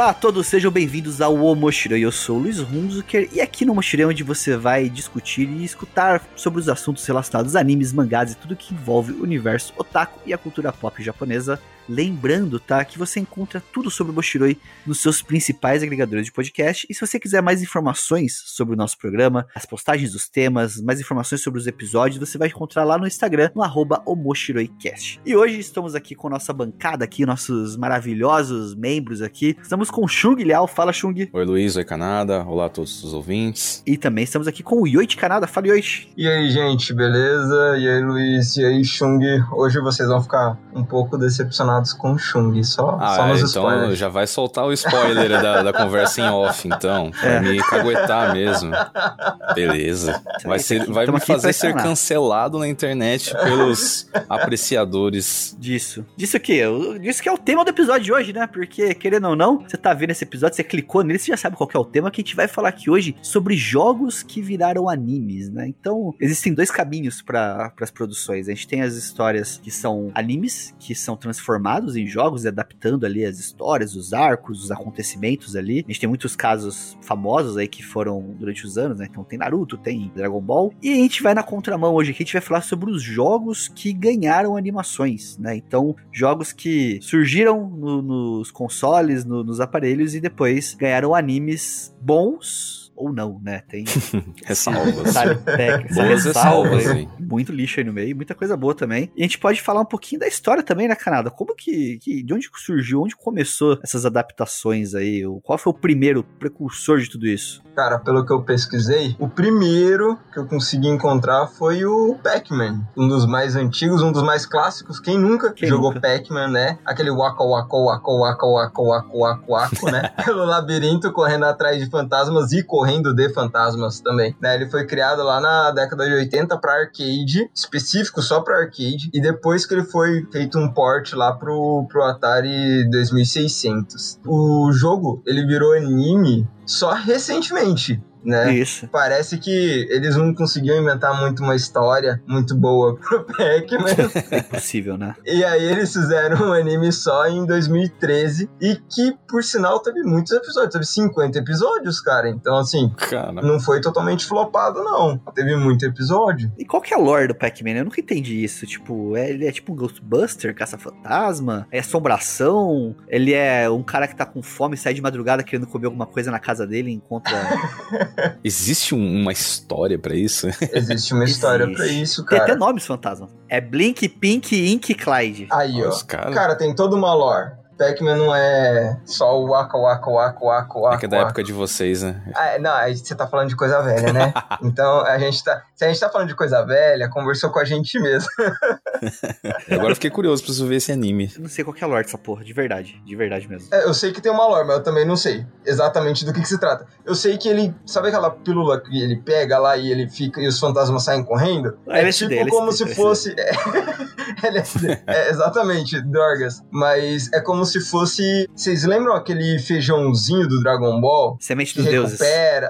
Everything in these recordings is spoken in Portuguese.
Olá a todos, sejam bem-vindos ao Omoshiroi. Eu sou o Luiz Hunzuker e aqui no Omoshiroi é onde você vai discutir e escutar sobre os assuntos relacionados a animes, mangás e tudo que envolve o universo otaku e a cultura pop japonesa Lembrando, tá, que você encontra tudo sobre o Boshiroi nos seus principais agregadores de podcast. E se você quiser mais informações sobre o nosso programa, as postagens dos temas, mais informações sobre os episódios, você vai encontrar lá no Instagram, no arroba OmoshiroiCast. E hoje estamos aqui com nossa bancada aqui, nossos maravilhosos membros aqui. Estamos com o Chung Liao. Fala, Chung. Oi, Luiz. Oi, Canada. Olá a todos os ouvintes. E também estamos aqui com o Yoichi Canada. Fala, Yoichi. E aí, gente, beleza? E aí, Luiz? E aí, Chung? Hoje vocês vão ficar um pouco decepcionados com o Chung, só, ah, só nos então spoilers. já vai soltar o spoiler da, da conversa em off, então, pra é. me caguetar mesmo. Beleza. Vai, ser, vai me fazer ser cancelado na internet pelos apreciadores. Disso. Disso aqui, disso que é o tema do episódio de hoje, né? Porque, querendo ou não, você tá vendo esse episódio, você clicou nele, você já sabe qual é o tema, que a gente vai falar aqui hoje sobre jogos que viraram animes, né? Então, existem dois caminhos para as produções. A gente tem as histórias que são animes, que são transformadas transformados em jogos e adaptando ali as histórias, os arcos, os acontecimentos ali. A gente tem muitos casos famosos aí que foram durante os anos, né? Então tem Naruto, tem Dragon Ball. E a gente vai na contramão hoje aqui, a gente vai falar sobre os jogos que ganharam animações, né? Então, jogos que surgiram no, nos consoles, no, nos aparelhos e depois ganharam animes bons ou não, né? Tem. ressalvas. ressalvas. Muito lixo aí no meio, muita coisa boa também. E a gente pode falar um pouquinho da história também, né, Canada? Como que, que. De onde surgiu, onde começou essas adaptações aí? Qual foi o primeiro precursor de tudo isso? Cara, pelo que eu pesquisei, o primeiro que eu consegui encontrar foi o Pac-Man. Um dos mais antigos, um dos mais clássicos. Quem nunca Quem jogou Pac-Man, né? Aquele waka waka waka waka waka waka waka, né? pelo labirinto, correndo atrás de fantasmas e correndo correndo de fantasmas também. Né? Ele foi criado lá na década de 80 para arcade, específico só para arcade, e depois que ele foi feito um port lá pro, pro Atari 2600. O jogo, ele virou anime só recentemente né? Isso. Parece que eles não conseguiam inventar muito uma história muito boa pro Pac-Man. É possível, né? E aí eles fizeram um anime só em 2013 e que, por sinal, teve muitos episódios. Teve 50 episódios, cara. Então, assim, cara. não foi totalmente flopado, não. Teve muito episódio. E qual que é a lore do Pac-Man? Eu nunca entendi isso. Tipo, é, ele é tipo um Ghostbuster, caça-fantasma? É assombração? Ele é um cara que tá com fome, sai de madrugada querendo comer alguma coisa na casa dele e encontra Existe um, uma história para isso? Existe uma história para isso, cara. Tem até nomes fantasma. É Blink, Pink, Ink, Clyde. Aí, ó. Cara... cara, tem toda uma lore. Pac-Man não é só o waka waka waka waka waka. É que é da época de vocês, né? Ah, não, aí você tá falando de coisa velha, né? então a gente tá. Se a gente tá falando de coisa velha, conversou com a gente mesmo. Agora eu fiquei curioso, preciso ver esse anime. Eu não sei qual é a lore dessa porra, de verdade. De verdade mesmo. É, eu sei que tem uma lore, mas eu também não sei exatamente do que, que se trata. Eu sei que ele. Sabe aquela pílula que ele pega lá e ele fica e os fantasmas saem correndo? Ah, é LSD, tipo LSD, como LSD, se fosse. LSD. é, exatamente, drogas. Mas é como se fosse. Vocês lembram aquele feijãozinho do Dragon Ball? Semente dos deuses.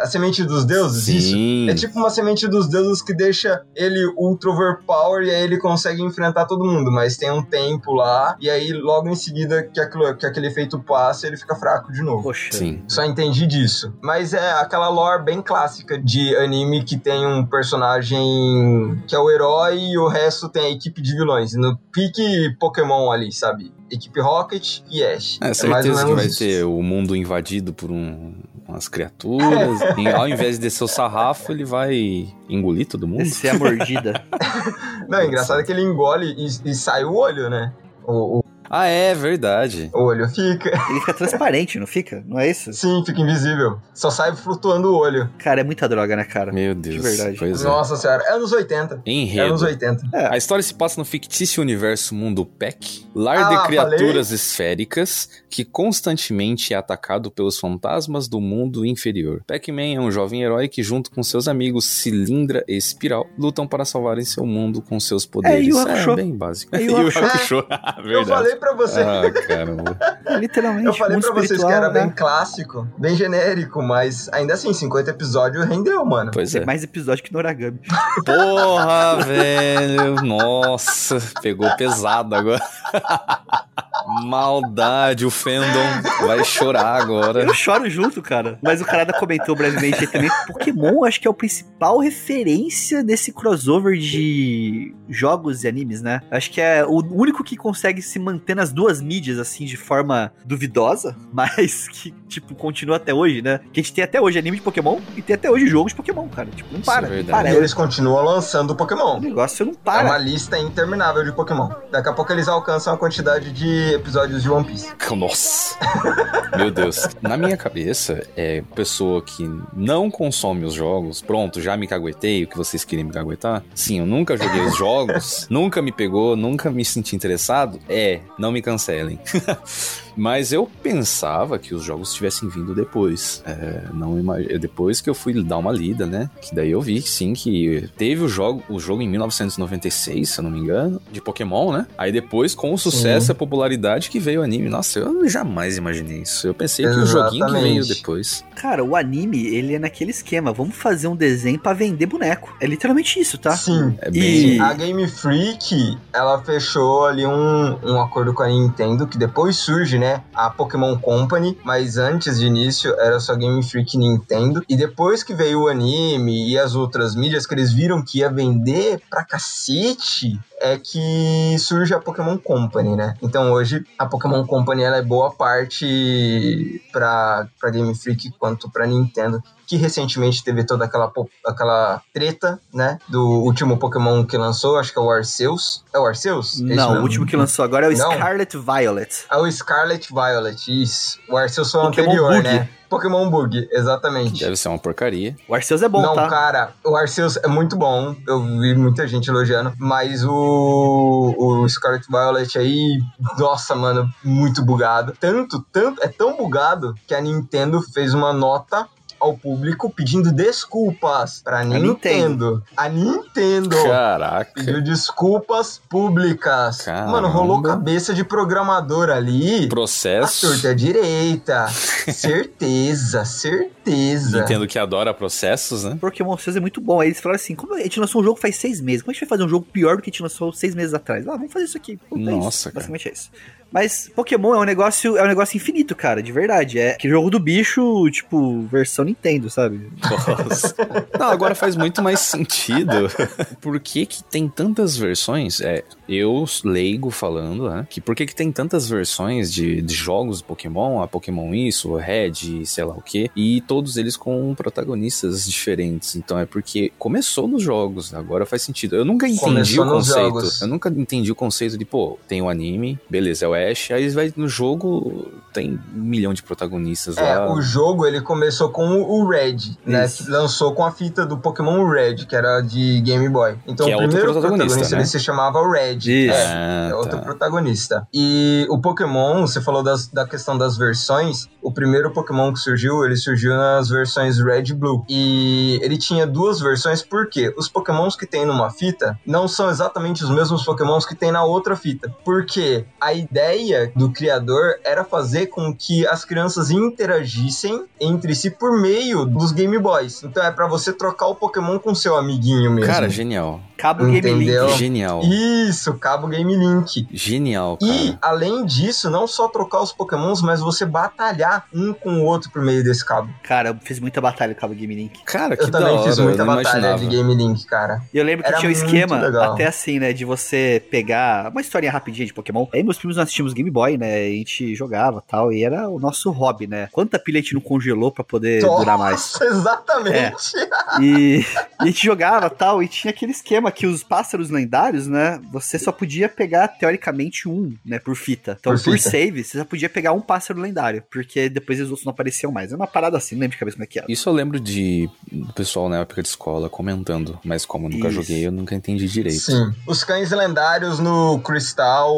A semente dos deuses? Sim. Isso. É tipo uma semente dos deuses que deixa ele ultra overpower e aí ele consegue enfrentar todo mundo. Mas tem um tempo lá, e aí logo em seguida que, aquilo, que aquele efeito passa, ele fica fraco de novo. Poxa. Sim. Só entendi disso. Mas é aquela lore bem clássica de anime que tem um personagem que é o herói e o resto tem a equipe de vilões. No pique Pokémon ali, sabe? Equipe Rocket e Ash. É, certeza é que vai isso. ter o mundo invadido por um, umas criaturas. e ao invés de descer o sarrafo, ele vai engolir todo mundo. Descer a mordida. Não, é engraçado que ele engole e, e sai o olho, né? O, o, ah, é verdade. O olho fica. Ele fica transparente, não fica? Não é isso? Sim, fica invisível. Só sai flutuando o olho. Cara, é muita droga, né, cara? Meu Deus. De verdade. Pois é. Nossa senhora, é anos 80. Enredo. É anos 80. É. A história se passa no fictício universo Mundo Peck, lar ah, de criaturas falei? esféricas que constantemente é atacado pelos fantasmas do mundo inferior. Pac-Man é um jovem herói que, junto com seus amigos Cilindra e Espiral, lutam para salvarem seu mundo com seus poderes. É, é bem básico. É, Hakusho. Eu falei pra você. Ah, caramba. Literalmente. Eu falei pra vocês que era né? bem clássico, bem genérico, mas ainda assim, 50 episódios rendeu, mano. Pois é. mais episódio que Noragami. Porra, velho. Nossa, pegou pesado agora. Maldade, o fandom vai chorar agora. Eu choro junto, cara. Mas o Carada comentou brevemente também que Pokémon acho que é o principal referência desse crossover de jogos e animes, né? Acho que é o único que consegue se manter nas duas mídias, assim, de forma duvidosa, mas que, tipo, continua até hoje, né? Que a gente tem até hoje anime de Pokémon e tem até hoje jogos de Pokémon, cara. Tipo, não para. É para. E eles continuam lançando Pokémon. O negócio não para. É uma lista interminável de Pokémon. Daqui a pouco eles alcançam a quantidade de episódios de One Piece. Nossa. Meu Deus. Na minha cabeça, é pessoa que não consome os jogos, pronto, já me caguetei o que vocês queriam me caguetar. Sim, eu nunca joguei os jogos, nunca me pegou, nunca me senti interessado. É, não me cancelem. Mas eu pensava que os jogos tivessem vindo depois. É, não imag... Depois que eu fui dar uma lida, né? Que daí eu vi, sim, que teve o jogo, o jogo em 1996, se eu não me engano, de Pokémon, né? Aí depois, com o sucesso e a popularidade que veio o anime. Nossa, eu jamais imaginei isso. Eu pensei Exatamente. que o joguinho que veio depois. Cara, o anime, ele é naquele esquema. Vamos fazer um desenho para vender boneco. É literalmente isso, tá? Sim. É bem... E a Game Freak, ela fechou ali um, um acordo com a Nintendo, que depois surge, né? A Pokémon Company, mas antes de início era só Game Freak Nintendo. E depois que veio o anime e as outras mídias que eles viram que ia vender pra cacete, é que surge a Pokémon Company, né? Então hoje a Pokémon Company ela é boa parte para Game Freak quanto para Nintendo, que recentemente teve toda aquela, aquela treta, né? Do último Pokémon que lançou, acho que é o Arceus. É o Arceus? É Não, o último que lançou agora é o Não. Scarlet Violet. É o Scarlet Violet, isso. O Arceus foi o anterior, Bug. né? Pokémon Bug, exatamente. Deve ser uma porcaria. O Arceus é bom, Não, tá? cara, o Arceus é muito bom. Eu vi muita gente elogiando. Mas o, o Scarlet Violet aí, nossa, mano, muito bugado. Tanto, tanto, é tão bugado que a Nintendo fez uma nota ao público pedindo desculpas pra Nintendo. Nintendo. A Nintendo. Caraca. Pediu desculpas públicas. Caramba. Mano, rolou cabeça de programador ali. Processo. A torta direita. certeza, certeza. Nintendo que adora processos, né? Porque o Monstros é muito bom. Aí eles falaram assim: como a gente lançou um jogo faz seis meses, como a gente vai fazer um jogo pior do que a gente lançou seis meses atrás? Ah, vamos fazer isso aqui. Puta, Nossa, é isso. cara. Basicamente é isso. Mas Pokémon é um negócio, é um negócio infinito, cara, de verdade. É que jogo do bicho, tipo, versão Nintendo, sabe? Nossa. Não, agora faz muito mais sentido. Por que que tem tantas versões? É, eu leigo falando, né? Que por que que tem tantas versões de, de jogos Pokémon? A Pokémon isso, Red, sei lá o que, e todos eles com protagonistas diferentes. Então é porque começou nos jogos, agora faz sentido. Eu nunca entendi começou o conceito. Eu nunca entendi o conceito de, pô, tem o um anime, beleza, é o Ash, aí vai no jogo, tem um milhão de protagonistas é, lá. o jogo ele começou com o Red, né? Que lançou com a fita do Pokémon Red, que era de Game Boy. Então que o é primeiro protagonista, protagonista né? ele se chamava Red. Isso. É, ah, é outro tá. protagonista. E o Pokémon, você falou das, da questão das versões, o primeiro Pokémon que surgiu, ele surgiu nas versões Red e Blue. E ele tinha duas versões, porque os Pokémons que tem numa fita não são exatamente os mesmos Pokémons que tem na outra fita. Porque a ideia ideia do criador era fazer com que as crianças interagissem entre si por meio dos Game Boys. Então é para você trocar o Pokémon com seu amiguinho mesmo. Cara, genial. Cabo Entendeu? Game Link. Genial. Isso, cabo Game Link. Genial, cara. E, além disso, não só trocar os pokémons, mas você batalhar um com o outro por meio desse cabo. Cara, eu fiz muita batalha com cabo Game Link. Cara, que Eu também hora, fiz muita batalha imaginava. de Game Link, cara. E eu lembro que Era tinha um esquema, legal. até assim, né, de você pegar uma historinha rapidinha de Pokémon. Aí meus primos nós tínhamos Game Boy, né, e a gente jogava tal, e era o nosso hobby, né. Quanta pilha a gente não congelou pra poder Nossa, durar mais. exatamente. É. E, e a gente jogava tal, e tinha aquele esquema que os pássaros lendários, né? Você só podia pegar, teoricamente, um, né? Por fita. Então, por, por save, você só podia pegar um pássaro lendário. Porque depois os outros não apareciam mais. É uma parada assim, não lembro de cabeça como é que era. Isso eu lembro de do pessoal na época de escola comentando. Mas como eu nunca Isso. joguei, eu nunca entendi direito. Sim. Os cães lendários no Crystal.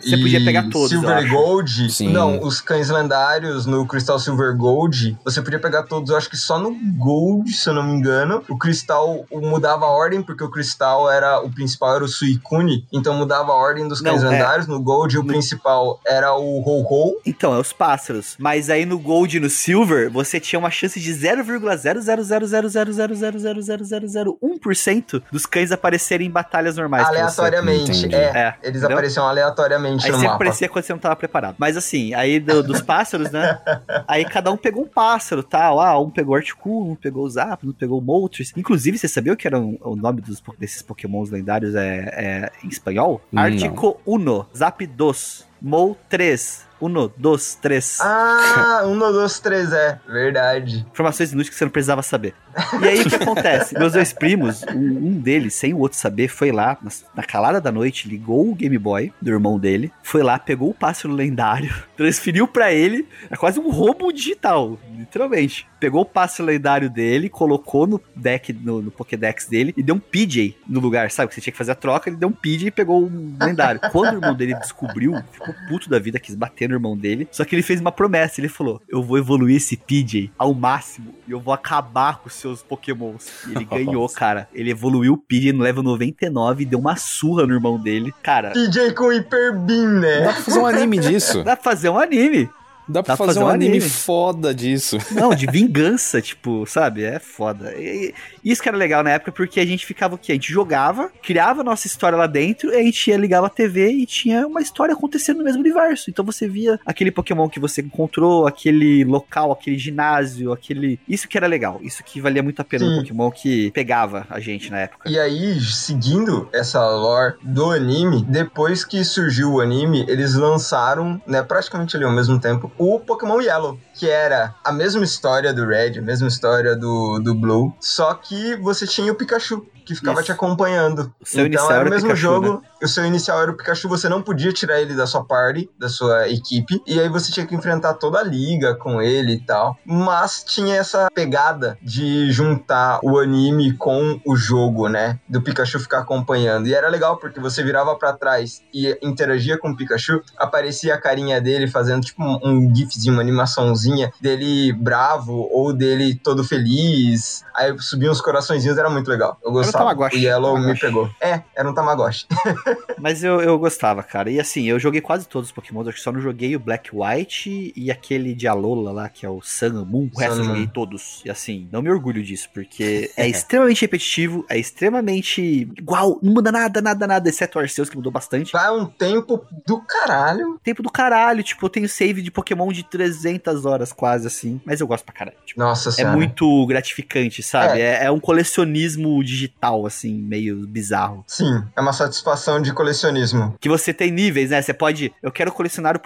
Você podia pegar todos. Silver Gold. Sim. Não, os cães lendários no Crystal Silver Gold. Você podia pegar todos, eu acho que só no Gold, se eu não me engano. O Cristal mudava a ordem, porque o Cristal era o principal era o Suicune, Então mudava a ordem dos cães lendários. É. No Gold, o no... principal era o Ho-Ho. Então, é os pássaros. Mas aí no Gold e no Silver, você tinha uma chance de 0,00000000001% dos cães aparecerem em batalhas normais. Aleatoriamente, é, é. Eles entendeu? apareciam aleatoriamente aí no mapa. aparecia quando você não tava preparado. Mas assim, aí do, dos pássaros, né? aí cada um pegou um pássaro, tal. Ah, um pegou Articuno, um pegou o Zap, um pegou o Moltres. Inclusive, você sabia o que era um, o nome dos, desses pokémons lendários é, é espanhol? Não. Artico Uno, Zapdos, Mol 3, Uno, dois, três. Ah, uno, dois, três, é. Verdade. Informações inúteis que você não precisava saber. E aí, o que acontece? Meus dois primos, um, um, deles, sem o outro saber, foi lá, na calada da noite, ligou o Game Boy do irmão dele, foi lá, pegou o pássaro lendário, transferiu para ele, é quase um roubo digital, literalmente. Pegou o pássaro lendário dele, colocou no deck, no, no Pokédex dele, e deu um PJ no lugar, sabe? Que você tinha que fazer a troca, ele deu um PJ e pegou um lendário. Quando o irmão dele descobriu, ficou puto da vida, quis bater no irmão dele. Só que ele fez uma promessa. Ele falou: Eu vou evoluir esse PJ ao máximo e eu vou acabar com os seus Pokémons. E ele ganhou, cara. Ele evoluiu o PJ no level 99 e deu uma surra no irmão dele. Cara. PJ com Hyper Beam, né? Dá pra fazer um anime disso. Dá pra fazer um anime. Dá pra, Dá fazer, fazer, um anime, anime, foda disso. Não, de vingança, tipo, sabe? É foda. E, isso que era legal na época, porque a gente ficava o quê? A gente jogava, criava nossa história lá dentro, e a gente ia ligar a TV e tinha uma história acontecendo no mesmo universo. Então você via aquele Pokémon que você encontrou, aquele local, aquele ginásio, aquele. Isso que era legal. Isso que valia muito a pena Sim. no Pokémon que pegava a gente na época. E aí, seguindo essa lore do anime, depois que surgiu o anime, eles lançaram, né, praticamente ali ao mesmo tempo, o Pokémon Yellow, que era a mesma história do Red, a mesma história do, do Blue, só que você tinha o Pikachu que ficava Isso. te acompanhando. O seu então era o mesmo Pikachu, jogo, né? o seu inicial era o Pikachu, você não podia tirar ele da sua party, da sua equipe, e aí você tinha que enfrentar toda a liga com ele e tal. Mas tinha essa pegada de juntar o anime com o jogo, né? Do Pikachu ficar acompanhando. E era legal porque você virava para trás e interagia com o Pikachu, aparecia a carinha dele fazendo tipo um, um gifzinho, uma animaçãozinha dele bravo ou dele todo feliz. Aí subiam os coraçõezinhos, era muito legal. Eu gostava. Tamagotchi. O Yellow Tamagotchi. me pegou. É, era um Tamagotchi. Mas eu, eu gostava, cara. E assim, eu joguei quase todos os Pokémon, acho que só não joguei o Black White e aquele de Alola lá, que é o Sun Moon. O resto Sun eu joguei todos. E assim, não me orgulho disso, porque é extremamente repetitivo, é extremamente igual, não muda nada, nada, nada, exceto o Arceus, que mudou bastante. Vai um tempo do caralho. Tempo do caralho, tipo, eu tenho save de Pokémon de 300 horas quase, assim. Mas eu gosto pra caralho. Tipo, Nossa É senhora. muito gratificante, sabe? É. É, é um colecionismo digital assim, meio bizarro. Sim, é uma satisfação de colecionismo. Que você tem níveis, né? Você pode. Eu quero colecionar o.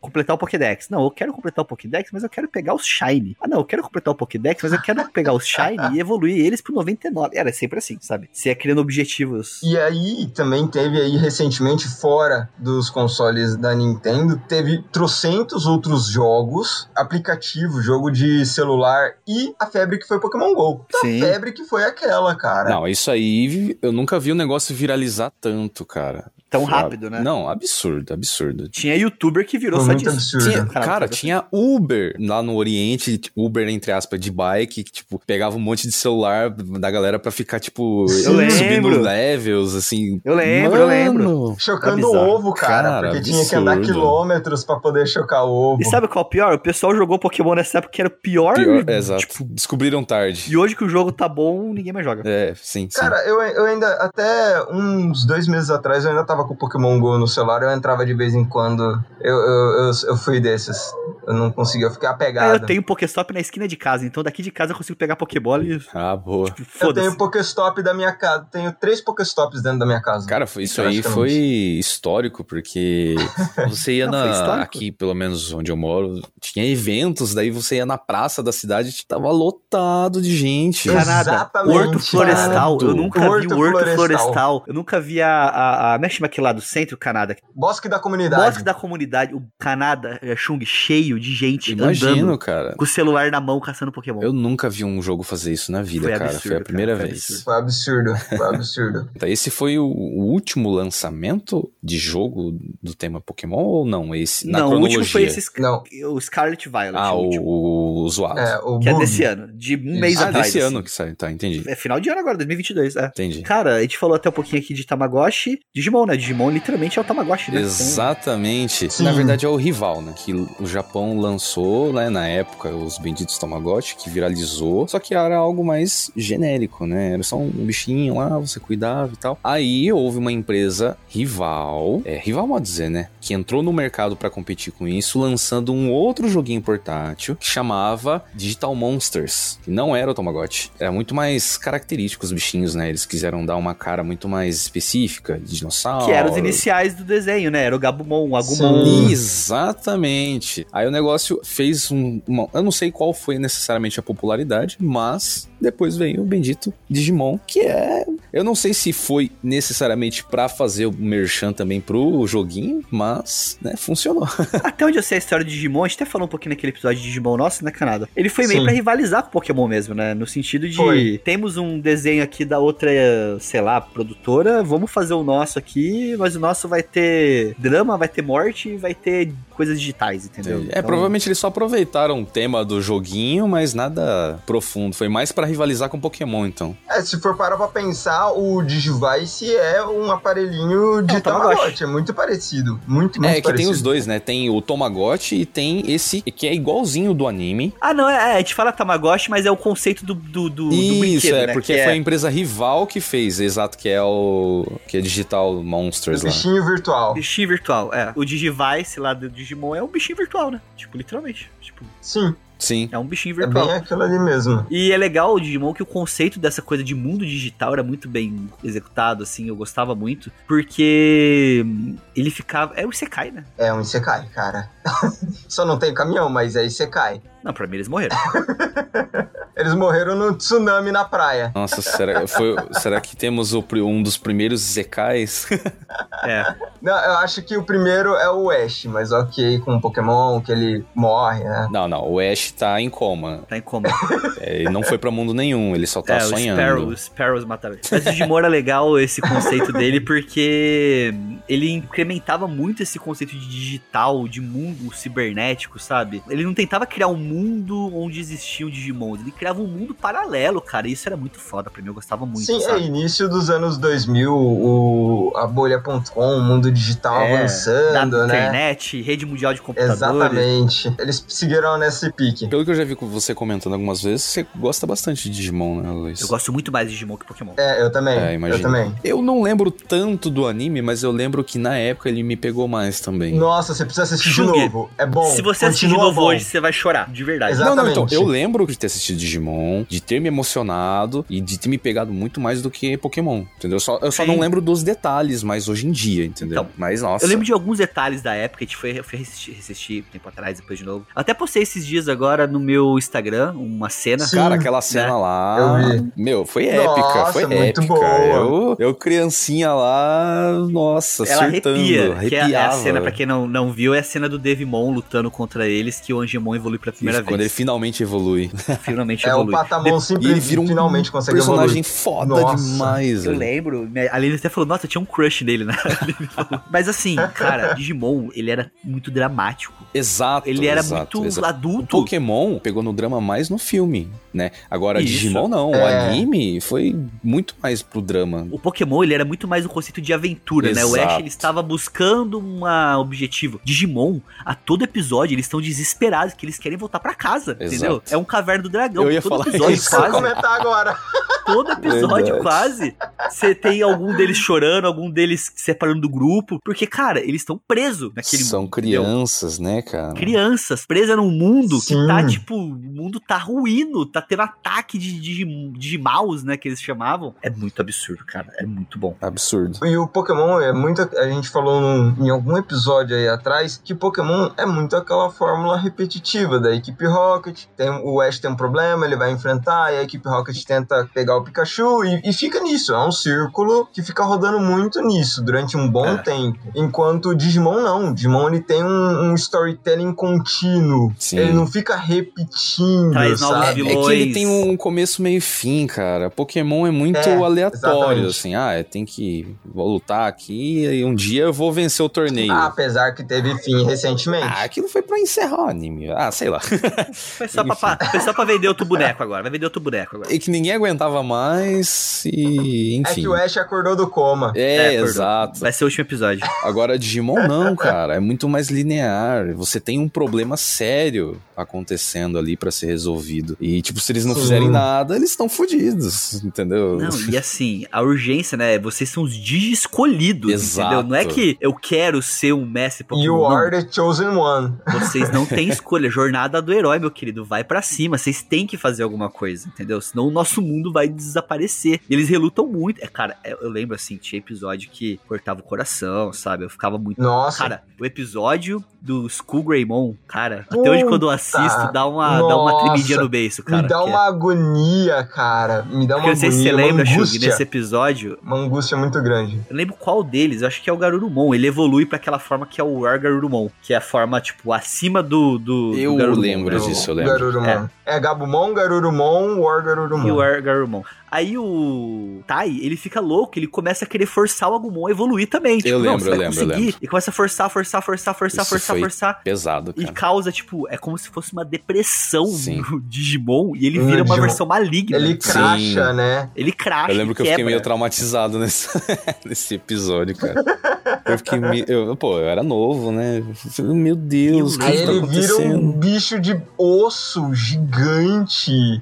completar o Pokédex. Não, eu quero completar o Pokédex, mas eu quero pegar os Shine. Ah, não, eu quero completar o Pokédex, mas eu quero pegar os Shine e evoluir eles pro 99. Era sempre assim, sabe? Você ia criando objetivos. E aí, também teve aí recentemente, fora dos consoles da Nintendo, teve trocentos outros jogos, aplicativo, jogo de celular e a febre que foi Pokémon GO. A febre que foi aquela, cara. Não, isso aí eu nunca vi um negócio viralizar tanto, cara tão rápido, né? Não, absurdo, absurdo. Tinha youtuber que virou Foi só disso. Tinha, cara, tinha Uber lá no Oriente, Uber entre aspas de bike, que tipo pegava um monte de celular da galera para ficar tipo eu subindo lembro. levels assim. Eu lembro, Mano, eu lembro. Chocando o ovo, cara, cara porque absurdo. tinha que andar quilômetros para poder chocar o ovo. E sabe qual é o pior? O pessoal jogou Pokémon nessa época que era o pior. pior exato. Tipo, Descobriram tarde. E hoje que o jogo tá bom, ninguém mais joga. É, sim, sim. Cara, eu, eu ainda até uns dois meses atrás eu ainda tava com o Pokémon Go no celular, eu entrava de vez em quando. Eu, eu, eu, eu fui desses. Eu não conseguia, eu fiquei apegado. É, eu tenho Pokéstop na esquina de casa, então daqui de casa eu consigo pegar Pokébola e. Ah, boa. Tipo, eu tenho Pokéstop da minha casa, tenho três Pokéstops dentro da minha casa. Cara, foi, isso aí foi histórico, porque você ia não, na. Aqui, pelo menos onde eu moro, tinha eventos, daí você ia na praça da cidade, tava lotado de gente. Exatamente. Horto Florestal. Eu nunca Horto vi o Horto Florestal. Florestal. Eu nunca vi a. a, a mexe aqui lá do centro, Canadá. Bosque da Comunidade. Bosque da Comunidade, o Canadá, é, Chung, cheio de gente Imagino, andando cara. com o celular na mão caçando Pokémon. Eu nunca vi um jogo fazer isso na vida, Foi cara. absurdo, foi a primeira cara, foi vez. Foi absurdo, foi absurdo. Tá, esse foi o, o último lançamento de jogo do tema Pokémon ou não? Esse, na não, o cronologia? último foi esse Não. o Scarlet Violet. Ah, o o, último, o, zoado. É, o que é bug. desse ano, de um mês ah, atrás. desse assim. ano que sai. Tá, entendi. É final de ano agora, 2022, é. Entendi. Cara, a gente falou até um pouquinho aqui de Tamagotchi. Digimon, né? Digimon literalmente é o Tamagotchi, né? Exatamente. Sim. Na verdade é o rival, né? Que o Japão lançou, né, na época, os benditos Tamagotchi, que viralizou. Só que era algo mais genérico, né? Era só um bichinho lá, você cuidava e tal. Aí houve uma empresa rival, é rival pode dizer, né? Que entrou no mercado pra competir com isso, lançando um outro joguinho portátil que chamava Digital Monsters. Que não era o Tamagotchi. Era muito mais característico os bichinhos, né? Eles quiseram dar uma cara muito mais específica de dinossauro. Que eram os iniciais do desenho, né? Era o Gabumon, o Agumon. Sim. Exatamente. Aí o negócio fez um. Uma, eu não sei qual foi necessariamente a popularidade, mas depois veio o bendito Digimon, que é. Eu não sei se foi necessariamente pra fazer o merchan também pro joguinho, mas, né, funcionou. Até onde eu sei a história de Digimon, a gente até falou um pouquinho naquele episódio de Digimon nosso, né, Canadá? Ele foi meio pra rivalizar com o Pokémon mesmo, né? No sentido de Foi. temos um desenho aqui da outra, sei lá, produtora, vamos fazer o nosso aqui, mas o nosso vai ter drama, vai ter morte e vai ter coisas digitais, entendeu? É, Então, provavelmente eles só aproveitaram o tema do joguinho, mas nada profundo. Foi mais pra rivalizar com Pokémon, então. É, se for parar pra pensar, o Digivice é um aparelhinho de É um Tamagotchi. Tamagotchi. É muito parecido. Muito, muito é, que parecido. tem os dois, né? Tem o Tamagotchi e tem esse que é igualzinho do anime. Ah, não, é, é, a gente fala Tamagotchi, mas é o conceito do, do, do, do Isso, brinquedo, é, né? porque Que foi a empresa rival que fez, exato, que é o que é Digital O Monsters lá. bichinho virtual. Bichinho virtual, é. O Digivice lá do Digimon é um bichinho virtual, né? Tipo, literalmente. Tipo, Sim, Sim. é um bichinho é virtual. bem aquilo ali mesmo. E é legal o Digimon que o conceito dessa coisa de mundo digital era muito bem executado, assim, eu gostava muito, porque ele ficava. É o Isekai, né? É um Isekai, cara. Só não tem caminhão, mas é Isekai. Não, pra mim eles morreram. Eles morreram no tsunami na praia. Nossa, será, foi- será que temos o um dos primeiros Zekais? É. Não, eu acho que o primeiro é o Ash, mas ok, com o Pokémon, que ele morre, né? não, não, o Ash tá em coma. Tá em coma. É, ele não foi pra mundo nenhum, ele só tá é, sonhando. o Sparrow, os Sparrows mataram ele. Mas o Digimon era legal esse conceito dele, porque ele incrementava muito esse conceito de digital, de mundo cibernético, sabe? Ele não tentava criar um mundo onde existiam Digimons, ele criava um mundo paralelo, cara. E isso era muito foda pra mim, eu gostava muito, Sim, é sabe? início dos anos 2000, o, a bolha.com, o mundo digital É, avançando, da né? internet, rede mundial de computadores. Exatamente. Eles seguiram nesse pique. Pelo que eu já vi com você comentando algumas vezes, você gosta bastante de Digimon, né, Luiz? Eu gosto muito mais de Digimon que Pokémon. É, eu também. É, eu também. Eu não lembro tanto do anime, mas eu lembro que na época ele me pegou mais também. Nossa, você precisa assistir de novo. É bom. Se você assistir de novo bom. hoje, você vai chorar, de verdade. Exato. Não, não, então, Exatamente. eu lembro de ter assistido Digimon, de ter me emocionado e de ter me pegado muito mais do que Pokémon, entendeu? Eu só, eu só Sim. não lembro dos detalhes mais hoje em dia, entendeu? Então, Mas, nossa. Eu lembro de alguns detalhes da época, a gente foi, eu fui assistir, assistir tempo atrás, depois de novo. Até postei esses dias agora no meu Instagram, uma cena. Sim. Cara, aquela cena né? lá. Meu, foi Nossa, épica, foi muito épica. boa. Eu, eu, criancinha lá, nossa, Ela surtando. arrepia, que é a- é a, arrepiava. cena, pra quem não, não viu, é a cena do Devimon lutando contra eles, que o Angemon evolui pela primeira Isso, quando ele vez. finalmente evolui. Finalmente É, o evolui. Patamon E sempre ele vira um finalmente consegue personagem evoluir. foda Nossa, demais, Eu velho. lembro, né, a Lili até falou, nossa, tinha um crush nele, né? Mas assim, cara, Digimon, ele era muito dramático. Exato. Ele era exato, muito exato. O adulto. Pokémon pegou no drama mais no filme, né? Agora, Isso. Digimon não. O É. anime foi muito mais pro drama. O Pokémon, ele era muito mais um conceito de aventura, né? O Ash, Exato. ele estava buscando um objetivo. Digimon, a todo episódio, eles estão desesperados, que eles querem voltar pra casa, Exato. entendeu? É um caverna do dragão. Eu ia todo falar episódio, Isso que quase. comentar agora. Todo episódio, Verdade. quase. Você tem algum deles chorando, algum deles se separando do grupo. Porque, cara, eles estão presos naquele São mundo. entendeu? crianças, né, cara? Crianças presas num mundo que Sim. tá, tipo, o mundo tá ruindo, tá tendo ataque de Digim- Digimaus, né, que eles chamavam. É muito absurdo, cara. É muito bom. Absurdo. E o Pokémon é muito muito. A gente falou num, em algum episódio aí atrás que Pokémon é muito aquela fórmula repetitiva da equipe Rocket. Tem, o Ash tem um problema, ele vai enfrentar, e a equipe Rocket tenta pegar o Pikachu e, e fica nisso. É um círculo que fica rodando muito nisso durante um bom é. tempo. Enquanto o Digimon não. O Digimon ele tem um, um storytelling contínuo. Sim. Ele não fica repetindo. Traz sabe? É, é que ele tem um começo, meio e fim, cara. Pokémon é muito é, aleatório, exatamente. assim. Ah, é, tem que lutar aqui e um dia eu vou vencer o torneio. Ah, apesar que teve fim recentemente. Ah, aquilo foi pra encerrar o anime. Ah, sei lá. Foi só, pra, foi só pra vender outro boneco agora. Vai vender outro boneco agora. E que ninguém aguentava mais e enfim. É que o Ash acordou do coma. É, é exato. Vai ser o último episódio. Agora, Digimon não, cara. É muito mais linear. Você tem um problema sério acontecendo ali para ser resolvido. E, tipo, se eles não Sim. fizerem nada, eles estão fodidos, entendeu? Não, e assim, a urgência, né? Vocês são os digi escolhidos, Exato. entendeu? Não é que eu quero ser um mestre Pokémon. You are the chosen one. Vocês não têm escolha. Jornada do herói, meu querido. Vai para cima. Vocês têm que fazer alguma coisa, entendeu? Senão o nosso mundo vai desaparecer. E eles relutam muito. É, cara, é, eu lembro assim, tinha episódio que cortava o coração, sabe? Eu ficava muito. Nossa. Cara, o episódio do Skull Greymon, cara, Puta, até hoje quando eu assisto, dá uma, dá uma tremidinha no beiço, cara. Me dá uma é... agonia, cara. Me dá uma Porque agonia. Eu sei se você lembra, Shug, nesse episódio. Uma angústia muito grande. Eu lembro qual deles, eu acho que é o Garurumon. Ele evolui para aquela forma que é o War Garurumon, que é a forma, tipo, acima do. do eu do lembro disso, eu lembro. Garurumon. É. é Gabumon, Garurumon, War Garurumon. E War Garurumon. Aí o Tai, ele fica louco, ele começa a querer forçar o Agumon a evoluir também. Tipo, eu lembro, eu lembro, eu lembro. E começa a forçar, forçar, forçar, forçar, Isso forçar, forçar. Pesado, cara. E causa, tipo, é como se fosse uma depressão Sim. no Digimon e ele vira uma Digimon. versão maligna. Ele cracha, Sim. né? Ele cracha. Eu lembro que eu fiquei meio traumatizado nesse, nesse episódio, cara. Eu fiquei meio. Eu, pô, eu era novo, né? Meu Deus, o que, aí tá ele vira um bicho de osso gigante.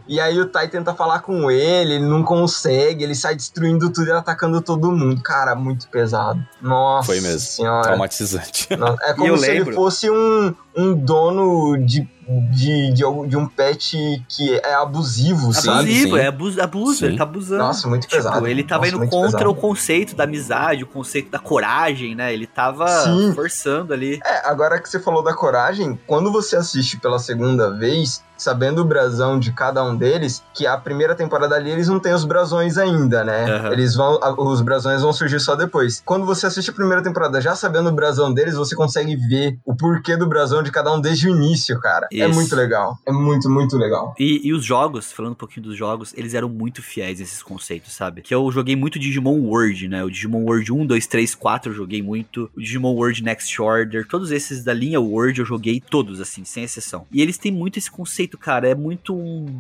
E aí o Tai tenta falar com ele, ele não consegue, ele sai destruindo tudo e atacando todo mundo. Cara, muito pesado. Nossa Foi mesmo. Senhora. Traumatizante. Nossa, é como se lembro. ele fosse um, um dono de de, de, de, um pet que é abusivo, sabe? Abusivo, é abuso, abuso ele tá abusando. Nossa, muito tipo, pesado. Ele tava Nossa, indo contra pesado. o conceito da amizade, o conceito da coragem, né? Ele tava Sim. forçando ali. É, agora que você falou da coragem, quando você assiste pela segunda vez, sabendo o brasão de cada um deles, que a primeira temporada ali eles não têm os brasões ainda, né? Uhum. Eles vão. Os brasões vão surgir só depois. Quando você assiste a primeira temporada já sabendo o brasão deles, você consegue ver o porquê do brasão de cada um desde o início, cara. Isso. É muito legal. É muito, muito legal. E, e, os jogos, falando um pouquinho dos jogos, eles eram muito fiéis a esses conceitos, sabe? Que eu joguei muito Digimon World, né? O Digimon World 1, 2, 3, 4 eu joguei muito. O Digimon World Next Order, todos esses da linha World eu joguei todos, assim, sem exceção. E eles têm muito esse conceito, cara. É muito.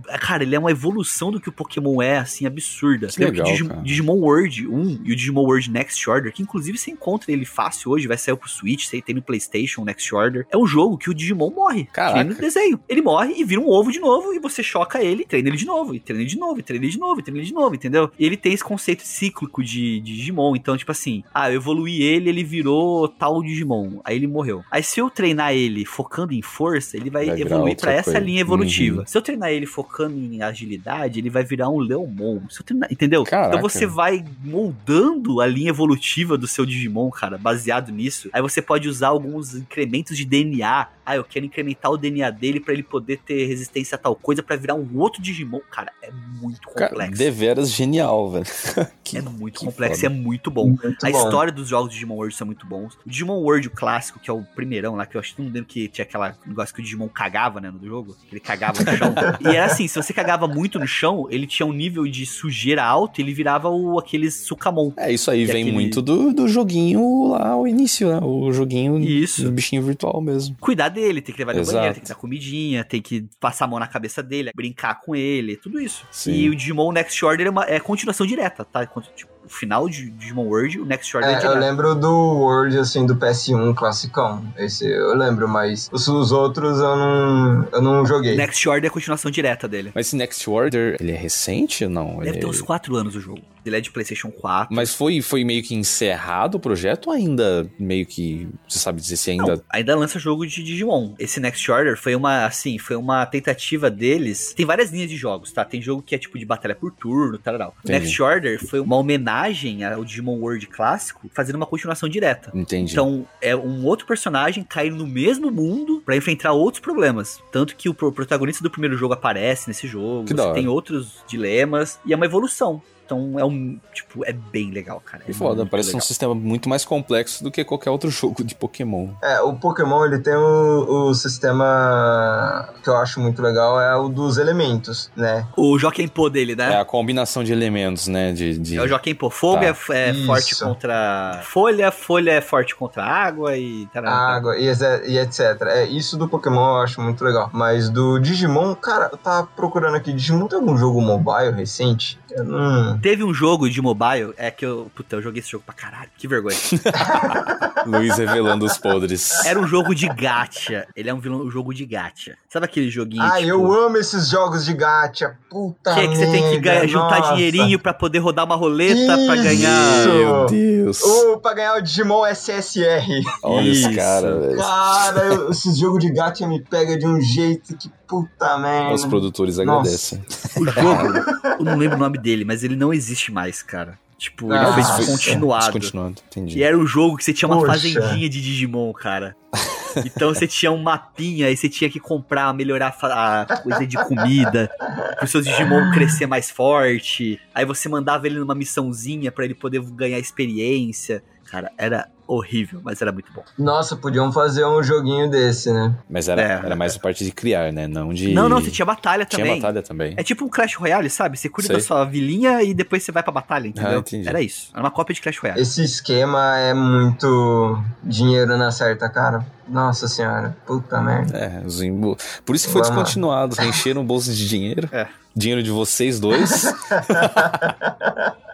É, cara, ele é uma evolução do que o Pokémon é, assim, absurda. Que legal, que Digimon, Digimon World 1 e o Digimon World Next Order, que inclusive você encontra ele fácil hoje, vai sair pro Switch, você tem no PlayStation, Next Order. É um jogo que o Digimon morre. Caraca. Desenho. Ele morre e vira um ovo de novo, e você choca ele, treina ele de novo, e treina ele de novo, e treina ele de novo, e treina ele de novo, entendeu? E ele tem esse conceito cíclico de, de Digimon. Então, tipo assim, ah, eu evoluí ele, ele virou tal Digimon. Aí ele morreu. Aí se eu treinar ele focando em força, ele vai, vai evoluir para essa linha evolutiva. Uhum. Se eu treinar ele focando em agilidade, ele vai virar um Leomon. Se eu treinar, entendeu? Caraca. Então você vai moldando a linha evolutiva do seu Digimon, cara, baseado nisso. Aí você pode usar alguns incrementos de DNA ah, eu quero incrementar o DNA dele para ele poder ter resistência a tal coisa para virar um outro Digimon. Cara, é muito complexo. Cara, deveras genial, velho. que, é muito complexo e é muito bom. Muito a bom. história dos jogos de Digimon World são muito bons. O Digimon World o clássico, que é o primeirão lá, que eu acho que não lembro que tinha aquela negócio que o Digimon cagava, né, no jogo. Ele cagava no chão. e era assim, se você cagava muito no chão, ele tinha um nível de sujeira alto e ele virava o, aqueles Sukamon. É, isso aí vem aquele... muito do, do joguinho lá, o início, né? O joguinho isso. do bichinho virtual mesmo. Cuidar dele, tem que levar ele no banheiro, tem que dar comidinha, tem que passar a mão na cabeça dele, brincar com ele, tudo isso. Sim. E o Digimon Next Order é, uma, é continuação direta, tá? Tipo, o final de Digimon World, o Next Order é, é Eu lembro do World, assim, do PS1 classicão. Esse eu lembro, mas os, os, outros eu não, eu não joguei. Next Order é a continuação direta dele. Mas esse Next Order, ele é recente ou não? Deve ele ter uns 4 anos o jogo. Ele é de PlayStation 4. Mas foi, foi meio que encerrado o projeto ou ainda meio que. Você sabe dizer se ainda. Não, ainda lança jogo de Digimon. Esse Next Order foi uma, assim, foi uma tentativa deles. Tem várias linhas de jogos, tá? Tem jogo que é tipo de batalha por turno, tal, tal. Next Order foi uma homenagem o Digimon World clássico, fazendo uma continuação direta. Entendi. Então, é um outro personagem caindo no mesmo mundo para enfrentar outros problemas. Tanto que o protagonista do primeiro jogo aparece nesse jogo, Que você tem outros dilemas, e é uma evolução. Então é um. Tipo, é bem legal, cara. É foda, parece um legal. sistema muito mais complexo do que qualquer outro jogo de Pokémon. É, o Pokémon ele tem o, o sistema que eu acho muito legal, é o dos elementos, né? O Joaquim Pô dele, É né? a combinação de elementos, né? De, de... É, o Joaquim Pô. Fogo Tá. é, é forte contra folha, folha é forte contra água e. tarará. Água e, e etc. É, isso do Pokémon eu acho muito legal. Mas do Digimon, cara, eu tava procurando aqui. Digimon tem algum jogo mobile recente? Eu não. Teve um jogo de mobile, é que eu. Puta, eu joguei esse jogo pra caralho. Que vergonha. Luiz revelando os podres. Era um jogo de gacha. Ele é um, vilão, um jogo de gacha. Sabe aquele joguinho? Ah, tipo, eu amo esses jogos de gacha. Puta Que é que você tem que ganhar, juntar nossa. dinheirinho pra poder rodar uma roleta pra Isso! ganhar. Meu Deus. Ou pra ganhar o Digimon SSR. Olha esse Isso. cara, velho. Cara, eu- esses jogos de gacha me pega de um jeito que puta merda. Os produtores Nossa. agradecem. O jogo, eu não lembro o nome dele, mas ele não existe mais, cara. Tipo, ele Ah, foi isso. descontinuado. Descontinuado, entendi. E era um jogo que você tinha uma Poxa. fazendinha de Digimon, cara. Então você tinha um mapinha e você tinha que comprar, melhorar a coisa de comida, pro seu Digimon crescer mais forte. Aí você mandava ele numa missãozinha pra ele poder ganhar experiência. Cara, era horrível, mas era muito bom. Nossa, podiam fazer um joguinho desse, né? Mas era, É. era mais a parte de criar, né? Não de. Não, não, você tinha batalha Tinha também. batalha também. É tipo um Clash Royale, sabe? Você cuida Sei. da sua vilinha e depois você vai pra batalha, entendeu? Ah, entendi. Era isso. Era uma cópia de Clash Royale. Esse esquema é muito dinheiro na certa, cara. Nossa senhora, puta merda. É, os por isso que foi Vamos descontinuado. Encheram o bolso de dinheiro. É. Dinheiro de vocês dois.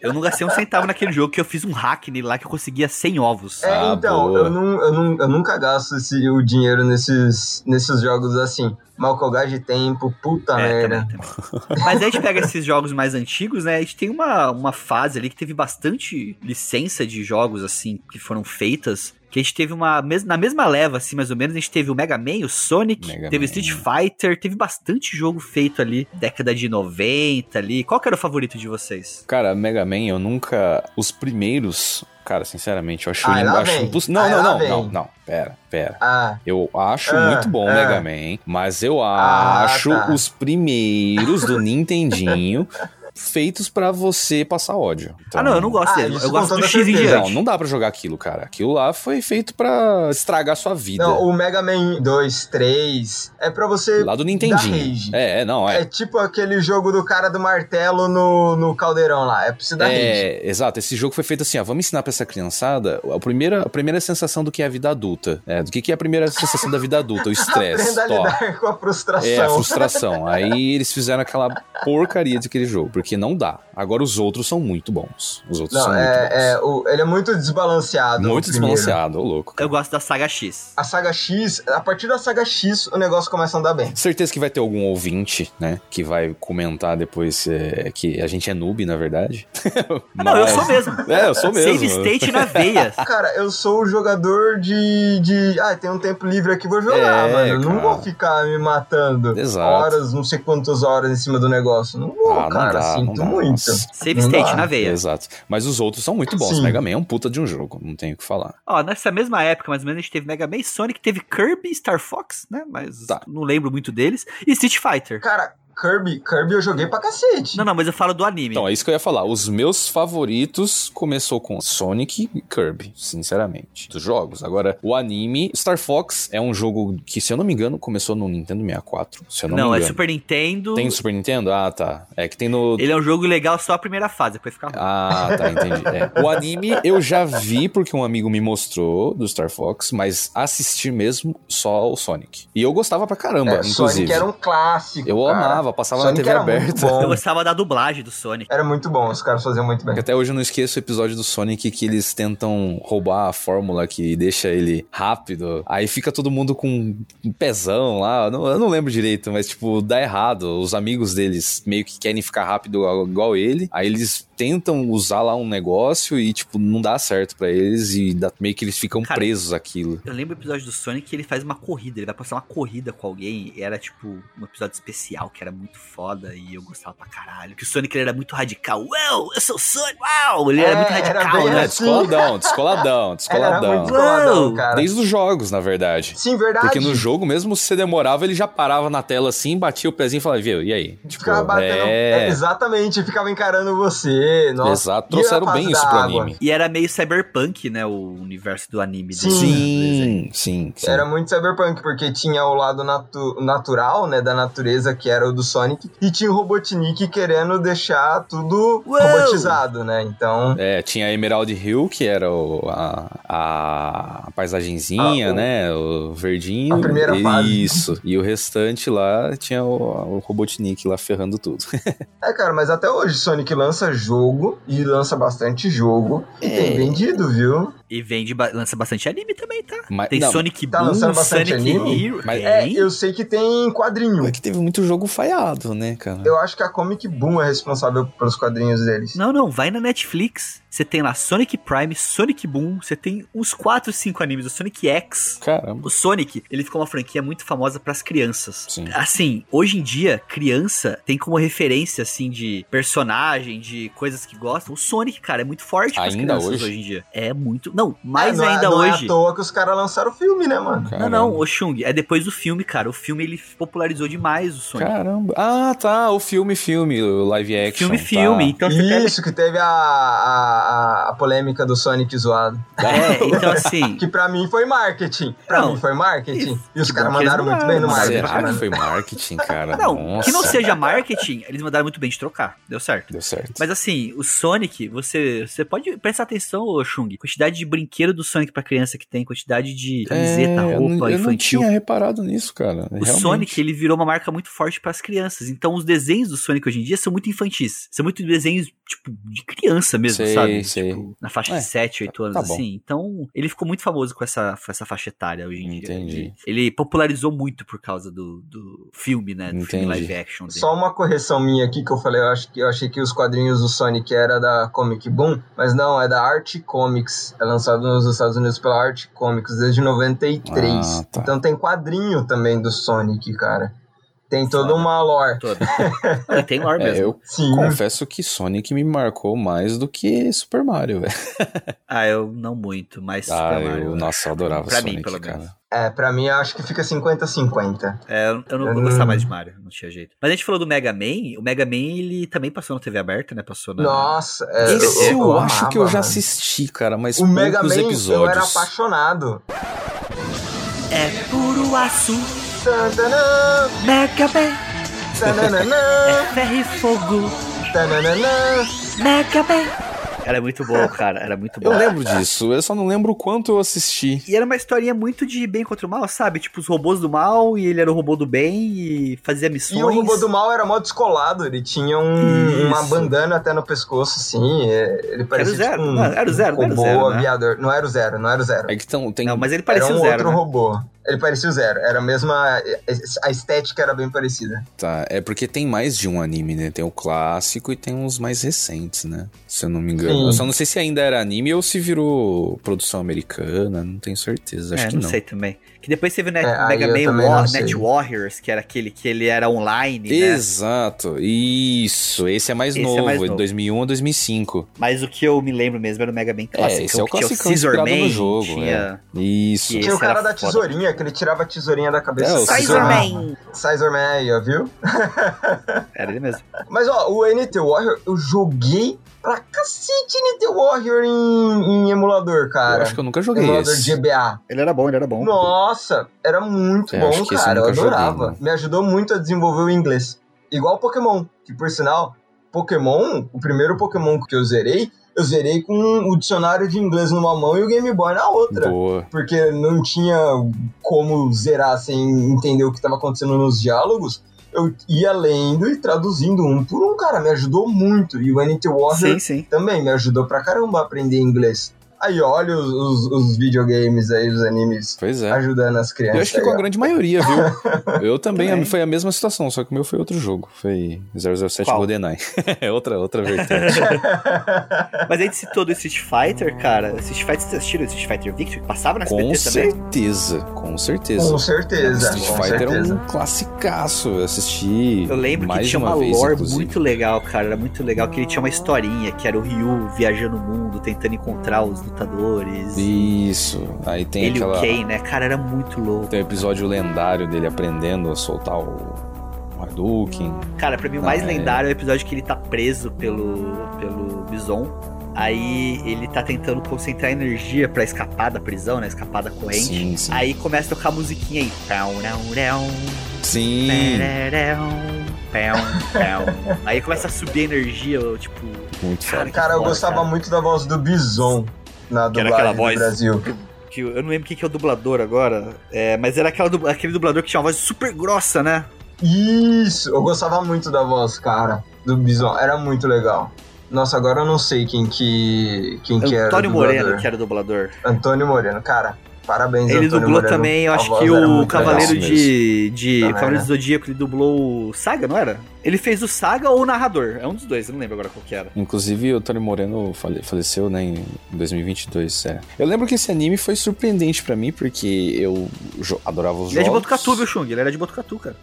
Eu não gastei um centavo naquele jogo que eu fiz um hack nele lá que eu conseguia 100 ovos. É, Ah, então, eu, não, eu, não, eu nunca gasto esse, o dinheiro nesses, nesses jogos assim. Mal que eu gasto de tempo, puta É, merda. também, também. Mas aí a gente pega esses jogos mais antigos, né? A gente tem uma, uma fase ali que teve bastante licença de jogos, assim, que foram feitas. Que a gente teve uma. Na mesma leva, assim, mais ou menos, a gente teve o Mega Man, o Sonic, Mega teve Man. Street Fighter, teve bastante jogo feito ali, década de 90 ali. Qual que era o favorito de vocês? Cara, Mega Man, eu nunca. Os primeiros. Cara, sinceramente, eu acho, Ai, lá acho impossível. Não, Ai, não, lá não, vem. não, não. Pera, pera. Ah, Eu acho Ah, muito bom o ah. Mega Man, mas eu Ah, acho tá. os primeiros do Nintendinho feitos pra você passar ódio. ah, não, eu não gosto Ah, dele. Eu gosto do X em diante. Não, não dá pra jogar aquilo, cara. Aquilo lá foi feito pra estragar sua vida. não, o Mega Man 2, 3 é pra você. Lá do dar Nintendinho. rage. É, é, não, é. É tipo aquele jogo do cara do martelo no, no caldeirão lá. É pra você dar rage. É, exato. Esse jogo foi feito assim, ó. Vamos ensinar pra essa criançada a primeira, a primeira sensação do que é a vida adulta. É, do que, que é a primeira sensação da vida adulta, o estresse. Aprenda a lidar com a frustração. É, a frustração. Aí eles fizeram aquela porcaria de aquele jogo, porque não dá. Agora os outros são muito bons. Os outros Não, são muito é, bons. é, o- ele é muito desbalanceado. muito desbalanceado, ô louco. cara. Eu gosto da saga X. A saga X, a partir da saga X, o negócio começa a andar bem. Certeza que vai ter algum ouvinte, né, que vai comentar depois é, que a gente é noob, na verdade. Ah, não, eu Mas- sou mesmo. É, eu sou mesmo. Save state na veia. Cara, eu sou o jogador de. de ah, tem um tempo livre aqui, vou jogar, É, mano. Eu Não cara. vou ficar me matando Exato. horas, não sei quantas horas em cima do negócio. Não vou, Ah, não cara. Dá, não dá, muito. nossa. Save Não state dá. na veia. Exato. Mas os outros são muito bons. Sim. Mega Man é um puta de um jogo, não tenho o que falar. Ó, nessa mesma época, mais ou menos, a gente teve Mega Man, Sonic, teve Kirby, Star Fox, né? Mas Tá. não lembro muito deles. E Street Fighter. Cara, Kirby, Kirby eu joguei pra cacete. Não, não, mas eu falo do anime. Então, é isso que eu ia falar. Os meus favoritos começou com Sonic e Kirby, sinceramente, dos jogos. Agora, o anime, Star Fox é um jogo que, se eu não me engano, começou no Nintendo 64, se eu não, não, me é engano. Super Nintendo. Tem Super Nintendo? Ah, tá. É que tem no... Ele é um jogo legal só a primeira fase, depois fica ruim. Ah, tá, entendi. É. O anime eu já vi porque um amigo me mostrou do Star Fox, mas assistir mesmo só o Sonic. E eu gostava pra caramba, É, inclusive. Sonic era um clássico. Eu cara. amava, passava Sonic na TV era muito aberta. bom. Eu gostava da dublagem do Sonic. Era muito bom, os caras faziam muito bem. Até hoje eu não esqueço o episódio do Sonic que eles tentam roubar a fórmula que deixa ele rápido. Aí fica todo mundo com um pezão lá. Eu não, eu não lembro direito, mas tipo, dá errado. Os amigos deles meio que querem ficar rápido igual ele. Aí eles tentam usar lá um negócio e, tipo, não dá certo pra eles e dá- meio que eles ficam Cara, presos àquilo. Eu lembro o episódio do Sonic que ele faz uma corrida, ele vai passar uma corrida com alguém, e era tipo um episódio especial, que era muito foda e eu gostava pra caralho. Que o Sonic ele era muito radical. Uau, eu sou o Sonic! Uau! Ele é, era muito radical, né? Assim. Descoladão, descoladão, descoladão. descoladão cara. Desde os jogos, na verdade. Sim, verdade. Porque no jogo, mesmo se você demorava, ele já parava na tela assim, batia o pezinho e falava, viu, e aí? Tipo, ficava batendo. É... É, exatamente, ficava encarando você. Nossa. Exato, trouxeram bem isso pro anime. E era meio cyberpunk, né? O universo do anime. Sim, sim, sim, sim, Era muito cyberpunk, porque tinha o lado natu natural, né? Da natureza, que era o do Sonic, e tinha o Robotnik querendo deixar tudo Uou! robotizado, né? Então. É, tinha a Emerald Hill, que era o, a, a paisagenzinha, ah, o... né? O verdinho. A primeira e, fase. Isso. E o restante lá tinha o, o Robotnik lá ferrando tudo. é, cara, mas até hoje Sonic lança jogo e lança bastante jogo. E é. tem vendido, viu? E vende, lança bastante anime também, tá? Mas, tem não, Sonic tá Boom, lançando bastante Sonic anime? Hero. Mas, é, eu sei que tem quadrinho. É que teve muito jogo falhado, né, cara? Eu acho que a Comic Boom é responsável pelos quadrinhos deles. Não, não, vai na Netflix. Você tem lá Sonic Prime, Sonic Boom, você tem uns 4, 5 animes. O Sonic X. Caramba. O Sonic, ele ficou uma franquia muito famosa para as crianças. Sim. Assim, hoje em dia, criança tem como referência, assim, de personagem, de coisas que gostam. O Sonic, cara, é muito forte ainda crianças hoje? hoje em dia. É muito. Não, mais é, não ainda é, não hoje. É à toa que os caras lançaram o filme, né, mano? Caramba. Não, não, o Chung, é depois do filme, cara. O filme ele popularizou demais o Sonic. Caramba. Ah, tá. O filme, filme, o live action. Filme, tá. filme. Então Isso, que teve a, a, a, polêmica do Sonic zoado. É, então assim. que pra mim foi marketing. Pra não, mim foi marketing. Isso, e os caras mandaram muito bem no marketing. Será que foi marketing, cara? Não, Nossa. que não seja marketing, eles mandaram muito bem de trocar. Deu certo. Deu certo. Mas assim, o Sonic, você, você pode prestar atenção, Chung. Quantidade de brinquedo do Sonic pra criança que tem, quantidade de camiseta, é, roupa eu infantil. Eu não tinha reparado nisso, cara. O Realmente. Sonic, ele virou uma marca muito forte para as crianças. Então, os desenhos do Sonic hoje em dia são muito infantis. São muito desenhos, tipo, de criança mesmo, sei, sabe? Sei. Tipo, na faixa é, de 7, 8 anos, tá assim. Então, ele ficou muito famoso com essa, essa faixa etária hoje em Entendi. dia. Ele, ele popularizou muito por causa do, do filme, né? Do Entendi. filme live action dele. Só uma correção minha aqui que eu falei, eu, acho que, eu achei que os quadrinhos do Sonic era da Comic Boom, mas não, é da Art Comics. É lançado nos Estados Unidos pela Art Comics desde 93. Ah, tá. Então tem quadrinho também do Sonic, cara. Tem toda uma lore. Toda. tem lore mesmo. É, eu Sim. confesso que Sonic me marcou mais do que Super Mario, velho. ah, eu não muito, mas ah, Super Mario. Eu, nossa, eu adorava pra Sonic, mim, pelo cara. menos. É, pra mim eu acho que fica 50-50. É, eu não eu vou gostar mais de Mario, não tinha jeito. Mas a gente falou do Mega Man, o Mega Man ele também passou na TV aberta, né? Passou na. Nossa, é, Esse eu, eu, eu acho amava, que eu já mano. assisti, cara, mas O Mega Man episódios. eu era apaixonado. É puro aço. Tantanã, Mega Man. tananana, É ferro e fogo. tananana. Mega Man. Era muito bom, cara. Era muito bom. Eu lembro disso, eu só não lembro o quanto eu assisti. E era uma historinha muito de bem contra o mal, sabe? Tipo, os robôs do mal e ele era o robô do bem e fazia missões. E o robô do mal era mó descolado, ele tinha um, Isso. uma bandana até no pescoço, assim. é, Ele parecia Era o zero, tipo um, não, era o zero, um não era o robô zero, né? aviador. Não era o zero, não era o zero. É que tão, tem. Não, mas ele Era parecia um o zero. outro né? robô. Ele parecia o zero. Era a mesma. A estética era bem parecida. Tá, é porque tem mais de um anime, né? Tem o clássico e tem uns mais recentes, né? Se eu não me engano. Eu só não sei se ainda era anime ou se virou produção americana, não tenho certeza. Acho é, que não, não. sei também. Que depois teve o Net, É, Mega Man War-. Net Warriors, que era aquele que ele era online, né? Exato, isso. Esse é mais Esse é novo, mais de novo. 2001 a 2005. Mas o que eu me lembro mesmo era o Mega Man clássico. esse é o que tinha o classicão Scissor inspirado no Man, jogo, tinha... Isso. Que Tinha o esse cara da foda. tesourinha, que ele tirava a tesourinha da cabeça. É, o Scissor Scissor Man! Sizor Man aí, ó, viu? Era ele mesmo. Mas ó, o NT Warrior, eu joguei pra cacete NT Warrior em, em emulador, Eu cara. acho que eu nunca joguei emulador esse. de GBA. Ele era bom, ele era bom. Nossa, era muito acho bom, eu cara. Eu joguei, adorava. mano. Me ajudou muito a desenvolver o inglês. Igual Pokémon, que por sinal, Pokémon, o primeiro Pokémon que eu zerei, eu zerei com o dicionário de inglês numa mão e o Game Boy na outra. Boa. Porque não tinha como zerar sem entender o que estava acontecendo nos diálogos. Eu ia lendo e traduzindo um por um, cara. Me ajudou muito. E o NT Warrior Sim, sim. também me ajudou pra caramba a aprender inglês. Aí, olha os, os, os, videogames aí, os animes pois é. ajudando as crianças. Eu acho que aí, com ó. a grande maioria, viu? Eu também, também, foi a mesma situação, só que o meu foi outro jogo. Foi 007 Qual? GoldenEye. É outra, outra vertente. Mas a gente citou do Street Fighter, cara. Street Fighter, vocês assistiram Street Fighter Victory? Passava na com SBT também? certeza, com certeza. Com certeza. Street com Fighter certeza. é um classicaço. Eu assisti. Eu lembro mais que tinha uma, uma vez, lore inclusive. muito legal, cara. Era muito legal que ele tinha uma historinha, que era o Ryu viajando o mundo, tentando encontrar os lutadores. Isso. Aí tem ele aquela. e o Ken, né? Cara, era muito louco. Tem o episódio lendário dele aprendendo a soltar o Hadouken. Cara, pra mim o mais é- lendário é o episódio que ele tá preso pelo, pelo Bison. Aí ele tá tentando concentrar energia pra escapar da prisão, né? Escapar da corrente. Sim, sim. Aí começa a tocar a musiquinha aí. Sim. Aí começa a subir a energia, tipo. Muito Cara, Cara, eu foda, gostava cara. muito da voz do Bison na dublagem aquela do voz. Brasil. Que eu não lembro quem que é o dublador agora. É, mas era aquela, aquele dublador que tinha uma voz super grossa, né? Isso, eu gostava muito da voz, cara, do Bison. Era muito legal. Nossa, agora eu não sei quem que quem que era. Antônio. Moreno, que era o dublador. Antônio Moreno, cara. Parabéns, Ele Antônio dublou Moreno. também, eu A acho que o Cavaleiro de. de Também, Cavaleiro né? do Zodíaco, ele dublou o Saga, não era? Ele fez o Saga ou o narrador? É um dos dois, eu não lembro agora qual que era. Inclusive, o Tony Moreno fale- faleceu, né, em 2022, é. Eu lembro que esse anime foi surpreendente pra mim, porque eu adorava os Ele é de jogos. Botucatu, viu, Chung? Ele era de Botucatu, cara.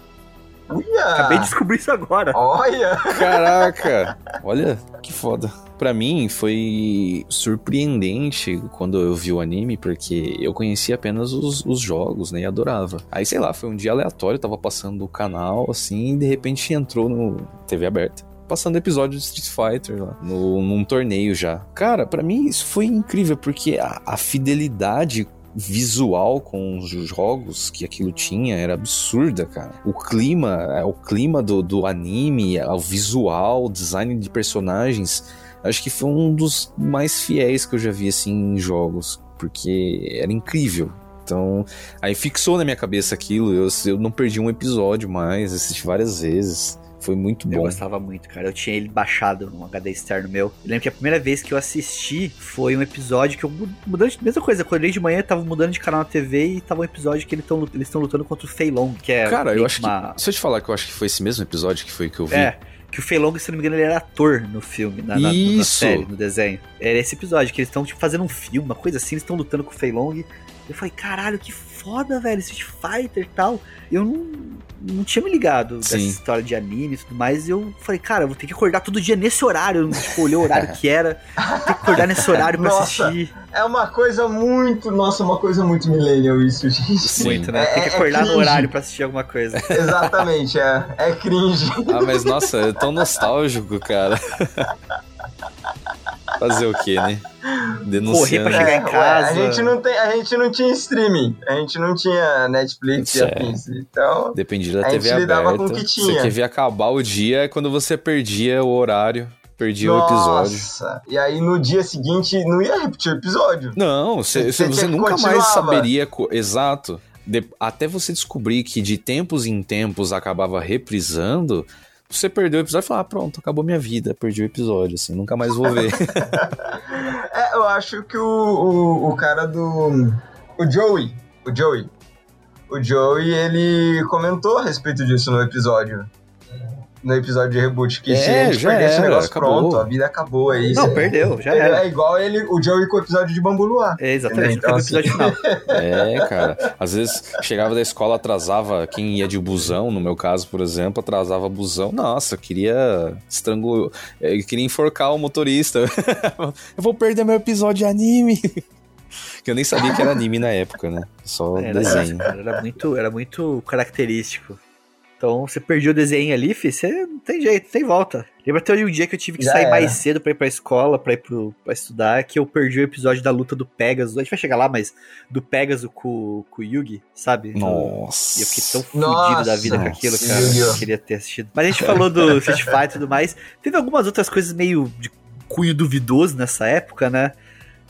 Uia! Acabei de descobrir isso agora. Olha! Caraca! Olha, que foda. Pra mim, foi surpreendente quando eu vi o anime, porque eu conhecia apenas os, os jogos, né, e adorava. Aí, sei lá, foi um dia aleatório, tava passando o canal, assim, e de repente entrou no TV aberta. Passando episódio de Street Fighter lá, no, num torneio já. Cara, pra mim isso foi incrível, porque a, a fidelidade visual com os jogos que aquilo tinha era absurda, cara. O clima, é, o clima do, do anime, é, o visual, o design de personagens, acho que foi um dos mais fiéis que eu já vi assim em jogos, porque era incrível. Então, aí fixou na minha cabeça aquilo, eu, eu não perdi um episódio mais, assisti várias vezes. Foi muito Eu bom. gostava muito, cara. Eu tinha ele baixado num HD externo meu. Eu lembro que a primeira vez que eu assisti foi um episódio que eu mu- mudando de mesma coisa. Acordei de manhã, tava mudando de canal na TV e tava um episódio que eles estão eles estão lutando contra o Fei Long, que é Cara, eu acho que. uma... Se eu te falar que eu acho que foi esse mesmo episódio que foi que eu vi. É, que o Fei Long, se não me engano, ele era ator no filme, na, na, na série, no desenho. Era esse episódio, que eles estão tipo, fazendo um filme, uma coisa assim, eles estão lutando com o Fei Long. Eu falei, caralho, que foda, velho, Street Fighter e tal. Eu não, não tinha me ligado dessa Sim. história de anime e tudo mais. E eu falei, cara, eu vou ter que acordar todo dia nesse horário. Eu, tipo, olhei o horário que era. Tem que acordar nesse horário pra Nossa. assistir. É uma coisa muito. Nossa, uma coisa muito millennial isso, gente. Sim. Muito, né? É- Tem que é acordar no cringe. horário pra assistir alguma coisa. Exatamente, é. É cringe. Ah, mas nossa, é tão nostálgico, cara. Fazer o quê, né? Denunciando. Correr pra chegar É, em ué, casa. a, gente não tem, a gente não tinha streaming, a gente não tinha Netflix e Certo. afins. Então, Dependia da A TV gente lidava aberta. com o que Você tinha. quer ver acabar o dia é quando você perdia o horário, perdia o episódio. nossa. E aí no dia seguinte não ia repetir o episódio. Não, você, Você você, nunca mais saberia. Exato. De- até você descobrir que de tempos em tempos acabava reprisando, você perdeu o episódio e falou: ah, pronto, acabou minha vida, perdi o episódio, assim, nunca mais vou ver. É, eu acho que o, o, o cara do. O Joey. O Joey. O Joey, ele comentou a respeito disso no episódio. No episódio de reboot. Que se É, a gente já perder esse era, negócio, acabou. pronto, a vida acabou aí. Não, Cê- perdeu, já Ele era. É igual ele, o Joey com o episódio de Bambu Luar. É, exatamente, Então, no episódio final. é, cara. Às vezes chegava da escola, atrasava quem ia de busão, no meu caso, por exemplo, atrasava busão. Nossa, eu queria estrangular. Eu queria enforcar o motorista. eu vou perder meu episódio de anime. que eu nem sabia que era anime na época, né? Só Era, desenho. cara, era muito, era muito característico. Então, você perdeu o desenho ali, fi, você não tem jeito, não tem volta. Lembra até um dia que eu tive que Já sair era. mais cedo pra ir pra escola, pra ir pro, pra estudar, que eu perdi o episódio da luta do Pegasus. A gente vai chegar lá, mas do Pegasus com, com o Yugi, sabe? Nossa. E eu fiquei tão fudido Nossa, da vida com aquilo, cara. Eu queria ter assistido. Mas a gente falou do Street Fighter e tudo mais. Teve algumas outras coisas meio de cunho duvidoso nessa época, né?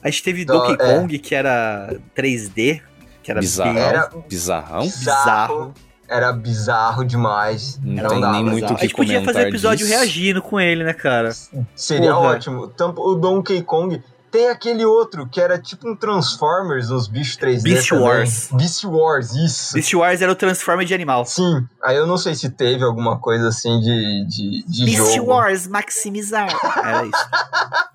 A gente teve Então, Donkey é. Kong, que era 3D, que era Bizarro. bem- Era- Bizarrão? bizarro. Era bizarro demais. Não Era tem dava. nem muito o A que gente podia fazer episódio disso. reagindo com ele, né, cara? Seria Porra. ótimo. Tampo- O Donkey Kong, Tem aquele outro que era tipo um Transformers, uns bichos 3D. Beast também. Wars. Beast Wars, isso. Beast Wars era o Transformer de animal. Sim, aí eu não sei se teve alguma coisa assim de, de, de Beast jogo. Wars maximizar. Era isso.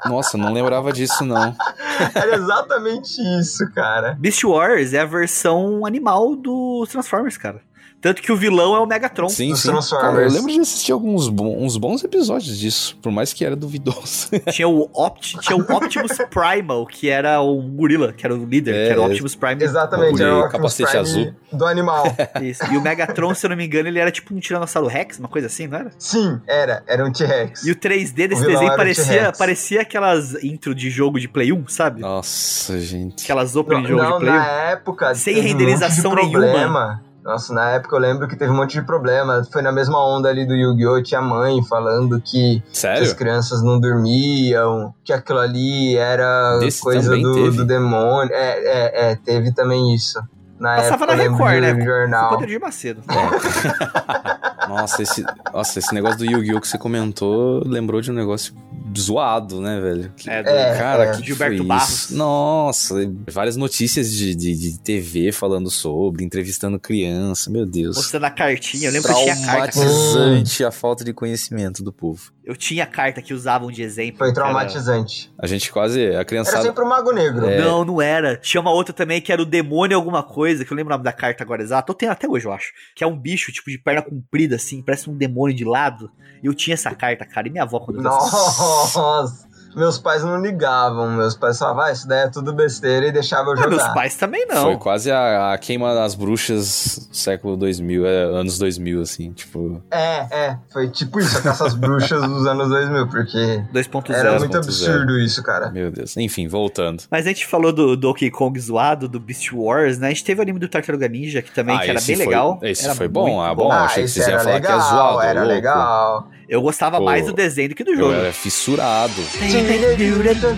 Nossa, não lembrava disso, não. Era exatamente isso, cara. Beast Wars é a versão animal do Transformers, cara. Tanto que o vilão é o Megatron. Sim, sim. Cara, eu lembro de assistir alguns bons, uns bons episódios disso, por mais que era duvidoso. Tinha o, Opt, tinha o Optimus Primal, que era o gorila, que era o líder, É, que era o Optimus Prime. Exatamente, era o Optimus capacete Prime azul. do animal. Isso. E o Megatron, se eu não me engano, ele era tipo um Tiranossauro Rex, uma coisa assim, não era? Sim, era. Era um T-Rex. E o 3D desse O desenho parecia, parecia aquelas intro de jogo de Play 1, sabe? Nossa, gente. Aquelas opening Não, de jogo não, de Play 1. na época. Sem renderização um nenhuma. Nossa, na época eu lembro que teve um monte de problema. Foi na mesma onda ali do Yu-Gi-Oh! Tinha mãe falando que, que as crianças não dormiam, que aquilo ali era Desse coisa do, do demônio. É, é, é, teve também isso. Na Passava época na eu lembro Record, de né? Com o jornal. Poder de Macedo. Nossa, esse, nossa, esse negócio do Yu-Gi-Oh! que você comentou lembrou de um negócio zoado, né, velho? Que- É, do É, Cara, é. que Gilberto foi Barros. isso? Nossa, várias notícias de, de, de TV falando sobre, entrevistando criança, meu Deus. Mostrando a cartinha. Eu lembro que tinha carta. Traumatizante a falta de conhecimento do povo. Eu tinha carta que usavam de exemplo. Foi que era- traumatizante. A gente quase, a Era criançada... sempre o Mago Negro. É. Não, não era. Tinha uma outra também que era o demônio alguma coisa, que eu lembro o nome da carta agora exato. Eu tenho até hoje, eu acho. Que é um bicho, tipo, de perna comprida, assim, parece um demônio de lado. E eu tinha essa carta, cara. E minha avó, quando eu vi essa- Nossa! Meus pais não ligavam. Meus pais falavam, ah, isso daí é tudo besteira e deixavam eu Ah, meus jogar. pais também não. Foi quase a, a queima das bruxas século 2000, é, anos 2000, assim, tipo... É, é. Foi tipo isso, com essas bruxas dos anos 2000, porque 2.0. era muito 2.0. absurdo isso, cara. Meu Deus. Enfim, voltando. Mas a gente falou do Donkey Kong zoado, do Beast Wars, né? A gente teve o anime do Tartaruga Ninja, que também Ah, que era bem foi- legal. esse Era foi bom, muito ah, bom. achei que esse vocês iam era falar que é legal, zoado, Era louco. legal. Eu gostava Pô, mais do desenho do que do Eu jogo. era fissurado.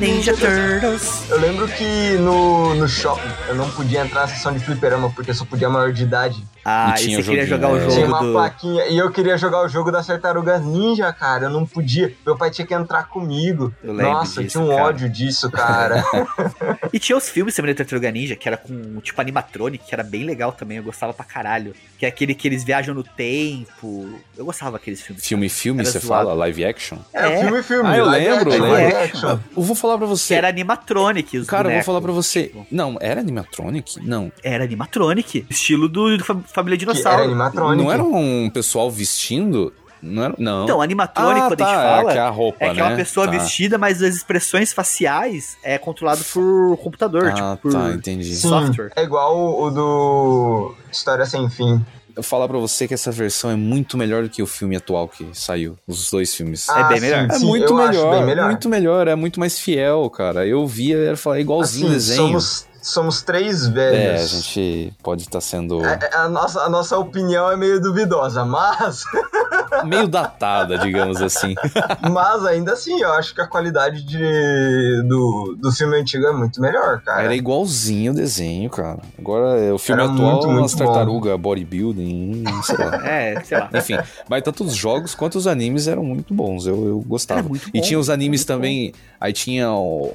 Ninja Turtles. Eu lembro que no, no shopping eu não podia entrar na sessão de fliperama porque eu só podia maior de idade. Ah, E e você queria jogar o é. jogo Tinha uma do... plaquinha e eu queria jogar o jogo das tartarugas ninja, cara. Eu não podia. Meu pai tinha que entrar comigo. Eu lembro Nossa, eu disso, tinha um cara. ódio disso, cara. E tinha os filmes também do Tartaruga Ninja, que era com tipo animatronic, que era bem legal também, eu gostava pra caralho. Que é aquele que eles viajam no tempo. Eu gostava daqueles filmes. Filme, filme, Era você zoado. fala? Live action? É, filme, filme. Ah, eu live lembro, action, lembro. live action. Eu vou falar pra Que você. era animatronic, os Cara, eu vou bonecos. falar pra você. Tipo, Não, era animatronic? Não. era animatronic. Estilo do, Família Que era Dinossauro. animatrônico. Não era um pessoal vestindo? Não era. Não. Então, animatronic, ah, quando tá, a gente é fala, que é a roupa, é né? que é uma pessoa tá. vestida, mas as expressões faciais é controlado por computador, Ah, tipo, por tá, entendi. Sim, software. É igual o, o do História Sem Fim. Eu falar pra você que essa versão é muito melhor do que o filme atual que saiu. Os dois filmes. É bem melhor. É sim, muito eu acho melhor, bem melhor. muito melhor, é muito mais fiel, cara. Eu via era falar igualzinho o Assim, desenho. somos, somos três velhos. É, a gente pode estar sendo É, é, A, nossa, a nossa opinião é meio duvidosa, mas, meio datada, digamos assim. mas ainda assim, eu acho que a qualidade de, do, do filme antigo é muito melhor, cara. Era igualzinho o desenho, cara. Agora, é, o filme Era atual, muito, muito as tartarugas bodybuilding, sei lá. É, sei lá. Enfim, mas tanto os jogos quanto os animes eram muito bons. Eu, eu gostava. Era muito e bom, tinha os animes também. Aí tinha,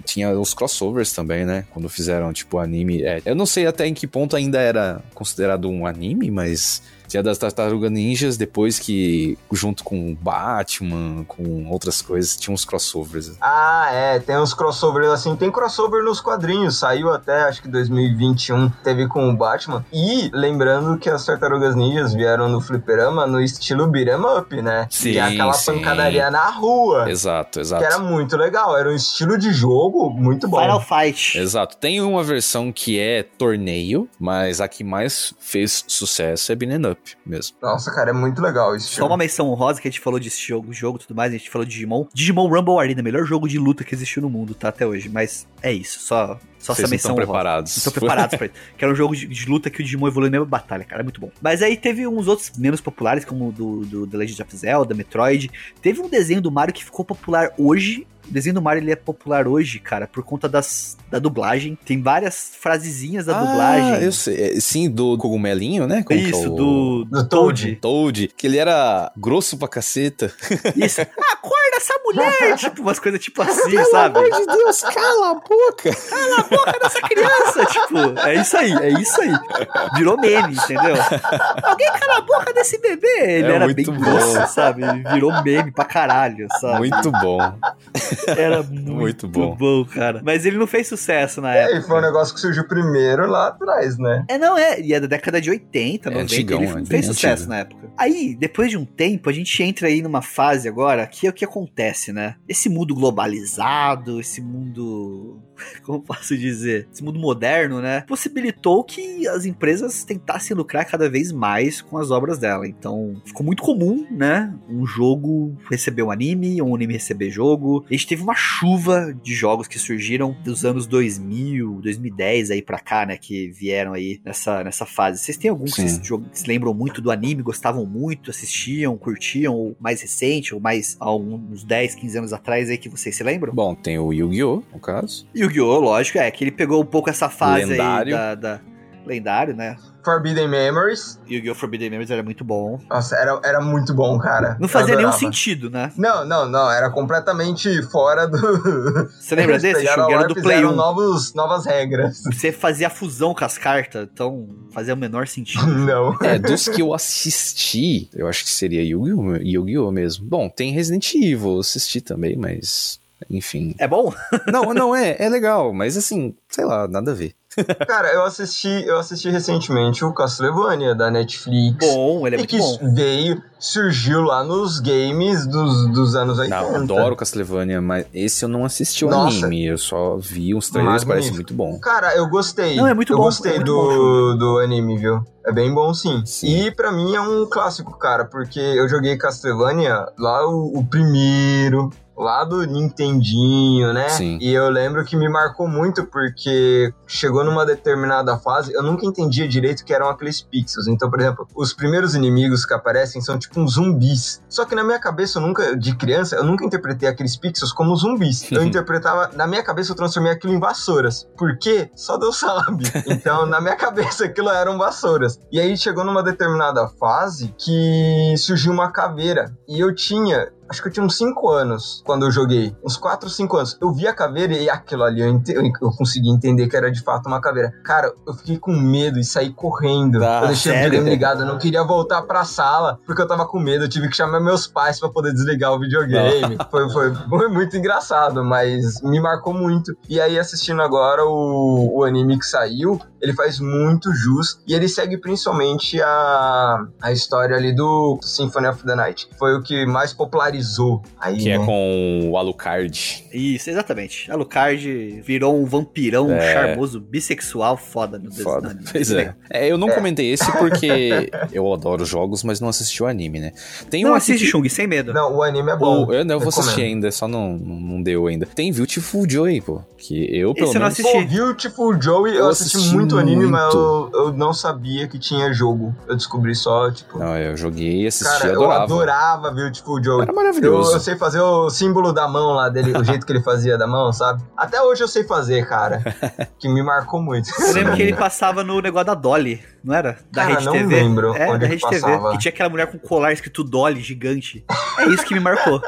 tinha os crossovers também, né? Quando fizeram, tipo, anime. É, eu não sei até em que ponto ainda era considerado um anime, mas. Tinha das Tartarugas Ninjas, depois que, junto com o Batman, com outras coisas, tinha uns crossovers. Ah, é, tem uns crossovers assim, tem crossover nos quadrinhos, saiu até acho que 2021, teve com o Batman. E lembrando que as Tartarugas Ninjas vieram no fliperama no estilo beat'em up, né? Sim, que é aquela sim. pancadaria na rua. Exato, exato. Que era muito legal, era um estilo de jogo muito bom. Final Fight. Exato. Tem uma versão que é torneio, mas a que mais fez sucesso é Beaten Up mesmo. Nossa, cara, é muito legal esse Só uma menção honrosa que a gente falou desse jogo, jogo e tudo mais, a gente falou de Digimon. Digimon Rumble Arena, melhor jogo de luta que existiu no mundo, tá? Até hoje. Mas é isso, só, só Vocês essa menção estão preparados. Estão preparados pra isso. Que era um jogo de, de luta que o Digimon evoluiu na mesma batalha, cara. É muito bom. Mas aí teve uns outros menos populares, como o do, do The Legend of Zelda, Metroid. Teve um desenho do Mario que ficou popular hoje. O desenho do Mario ele é popular hoje, cara, por conta das, da dublagem. Tem várias frasezinhas da dublagem. Ah, eu sei. É, Sim, do cogumelinho, né? Como que é Isso, o- do, Do Toad. Toad, que ele era grosso pra caceta. Isso. Acorda, dessa mulher! tipo, umas coisas tipo assim, Pelo sabe? amor de Deus, cala a boca! Cala a boca dessa criança! tipo, é isso aí, é isso aí. Virou meme, entendeu? Alguém cala a boca desse bebê! Ele É era bem muito bom. grosso, sabe? Ele virou meme pra caralho, sabe? Muito bom. Era muito, Muito bom. bom. cara. Mas ele não fez sucesso na É, época. e foi um negócio que surgiu primeiro lá atrás, né? É, não, é. E é da década de 80, 90. antigão, ele é fez bem sucesso antigo. na época. Aí, depois de um tempo, a gente entra aí numa fase agora que é o que acontece, né? Esse mundo globalizado, esse mundo. Como posso dizer? Esse mundo moderno, né? Possibilitou que as empresas tentassem lucrar cada vez mais com as obras dela. Então, ficou muito comum, né? Um jogo receber um anime, um anime receber jogo. A gente teve uma chuva de jogos que surgiram dos anos 2000, 2010 aí pra cá, né? Que vieram aí nessa, nessa fase. Vocês têm algum que vocês que se lembram muito do anime, gostavam muito, assistiam, curtiam, ou mais recente, ou mais há uns 10, 15 anos atrás aí que vocês se lembram? Bom, tem o Yu-Gi-Oh! no caso. Yu-Gi-Oh! lógico, é que ele pegou um pouco essa fase Lendário. aí da, da- Lendário, né? Forbidden Memories. Yu-Gi-Oh! Forbidden Memories era muito bom. Nossa, era, era muito bom, cara. Não fazia nenhum sentido, né? Não, não, não. Era completamente fora do. Você lembra desse? a Era do Play fizeram 1. Novos, novas regras. Você fazia a fusão com as cartas, então fazia o menor sentido. Não. É, dos que eu assisti, eu acho que seria Yu-Gi-Oh! Yu-Gi-Oh! mesmo. Bom, tem Resident Evil, eu assisti também, mas. Enfim. É bom? Não, não, é, é legal, mas assim, sei lá, nada a ver. Cara, eu assisti, eu assisti recentemente o Castlevania da Netflix. Bom, ele é e muito que bom. veio, surgiu lá nos games dos, dos anos 80. Não, adoro Castlevania, mas esse eu não assisti o Nossa. anime, eu só vi uns trailers, parece Magnífico. muito bom. Cara, eu gostei. Não, é muito eu bom, gostei é do, do anime, viu? É bem bom, sim. Sim. E pra mim é um clássico, cara, porque eu joguei Castlevania lá o, o primeiro, lá do Nintendinho, né? Sim. E eu lembro que me marcou muito porque chegou numa determinada fase, eu nunca entendia direito o que eram aqueles pixels. Então, por exemplo, os primeiros inimigos que aparecem são tipo uns zumbis. Só que na minha cabeça, eu nunca, de criança, eu nunca interpretei aqueles pixels como zumbis. Eu interpretava, na minha cabeça, eu transformei aquilo em vassouras. Por quê? Só Deus sabe. Então, na minha cabeça, aquilo eram vassouras. E aí chegou numa determinada fase que surgiu uma caveira. E eu tinha Acho que eu tinha uns 5 anos quando eu joguei. Uns 4, 5 anos. Eu vi a caveira e aquilo ali, eu, ente- eu consegui entender que era de fato uma caveira. Cara, eu fiquei com medo e saí correndo. Ah, eu deixei o sério? videogame ligado, eu não queria voltar pra sala porque eu tava com medo. Eu tive que chamar meus pais pra poder desligar o videogame. foi, foi, foi muito engraçado, mas me marcou muito. E aí, assistindo agora o, o anime que saiu, ele faz muito jus e ele segue principalmente a, a história ali do Symphony of the Night. Foi o que mais popularizou aí, Que é né? com o Alucard. Isso, exatamente. Alucard virou um vampirão É. charmoso, bissexual, foda no desenho. Foda. Pois é. É, eu não comentei esse porque eu adoro jogos, mas não assisti o anime, né? Tem Não um assiste que- Shung, sem medo. Não, o anime é bom. O- eu não eu vou assistir ainda, só não, não deu ainda. Tem Beautiful Joy, pô. Que eu, pelo Esse eu não menos. assisti. Pô, Beautiful Joey, eu, Eu assisti, assisti muito anime, mas muito. eu, eu não sabia que tinha jogo. Eu descobri só, tipo. Não, eu joguei, assisti, cara, eu adorava. adorava Beautiful Joey. Era Eu, maravilhoso. eu sei fazer o símbolo da mão lá dele, o jeito que ele fazia da mão, sabe? Até hoje eu sei fazer, cara. que me marcou muito. Eu lembro que ele passava no negócio da Dolly, não era? Da Cara, Rede não TV. lembro é, onde da que Rede TV. passava. Que tinha aquela mulher com colar escrito Dolly gigante. É isso que me marcou.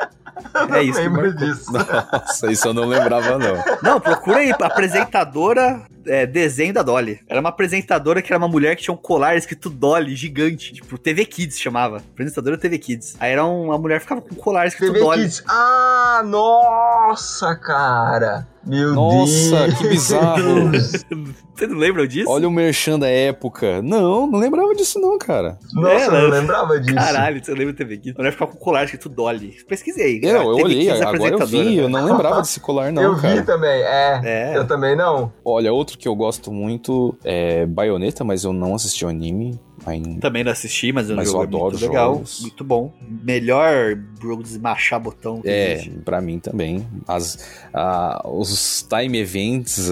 É isso que me lembro marcou. disso. Nossa, isso eu não lembrava, não. Não, procura aí, apresentadora é, desenho da Dolly. Era uma apresentadora que era uma mulher que tinha um colar escrito Dolly gigante. Tipo, TV Kids chamava. Apresentadora TV Kids. Aí era uma mulher que ficava com um colar escrito TV Dolly. Kids. Ah, nossa, cara. Meu Nossa, Deus. que bizarro. Você não lembra disso? Olha o merchan da época. Não, não lembrava disso, não, cara. Nossa, É, eu não lembrava disso. Caralho, você lembra TV Kids? A mulher ficava com um colar escrito Dolly. Pesquisei. Eu, eu TV olhei, agora eu vi, eu não lembrava desse colar, não, eu vi cara. também, é. É. Eu também não. Olha, outro que eu gosto muito é Bayonetta, mas eu não assisti o anime. Ainda. Também não assisti, mas, Mas eu adoro é muito legal. jogos. Muito bom. Melhor jogo desmachar botão que É, existe. pra mim também. As, os time events,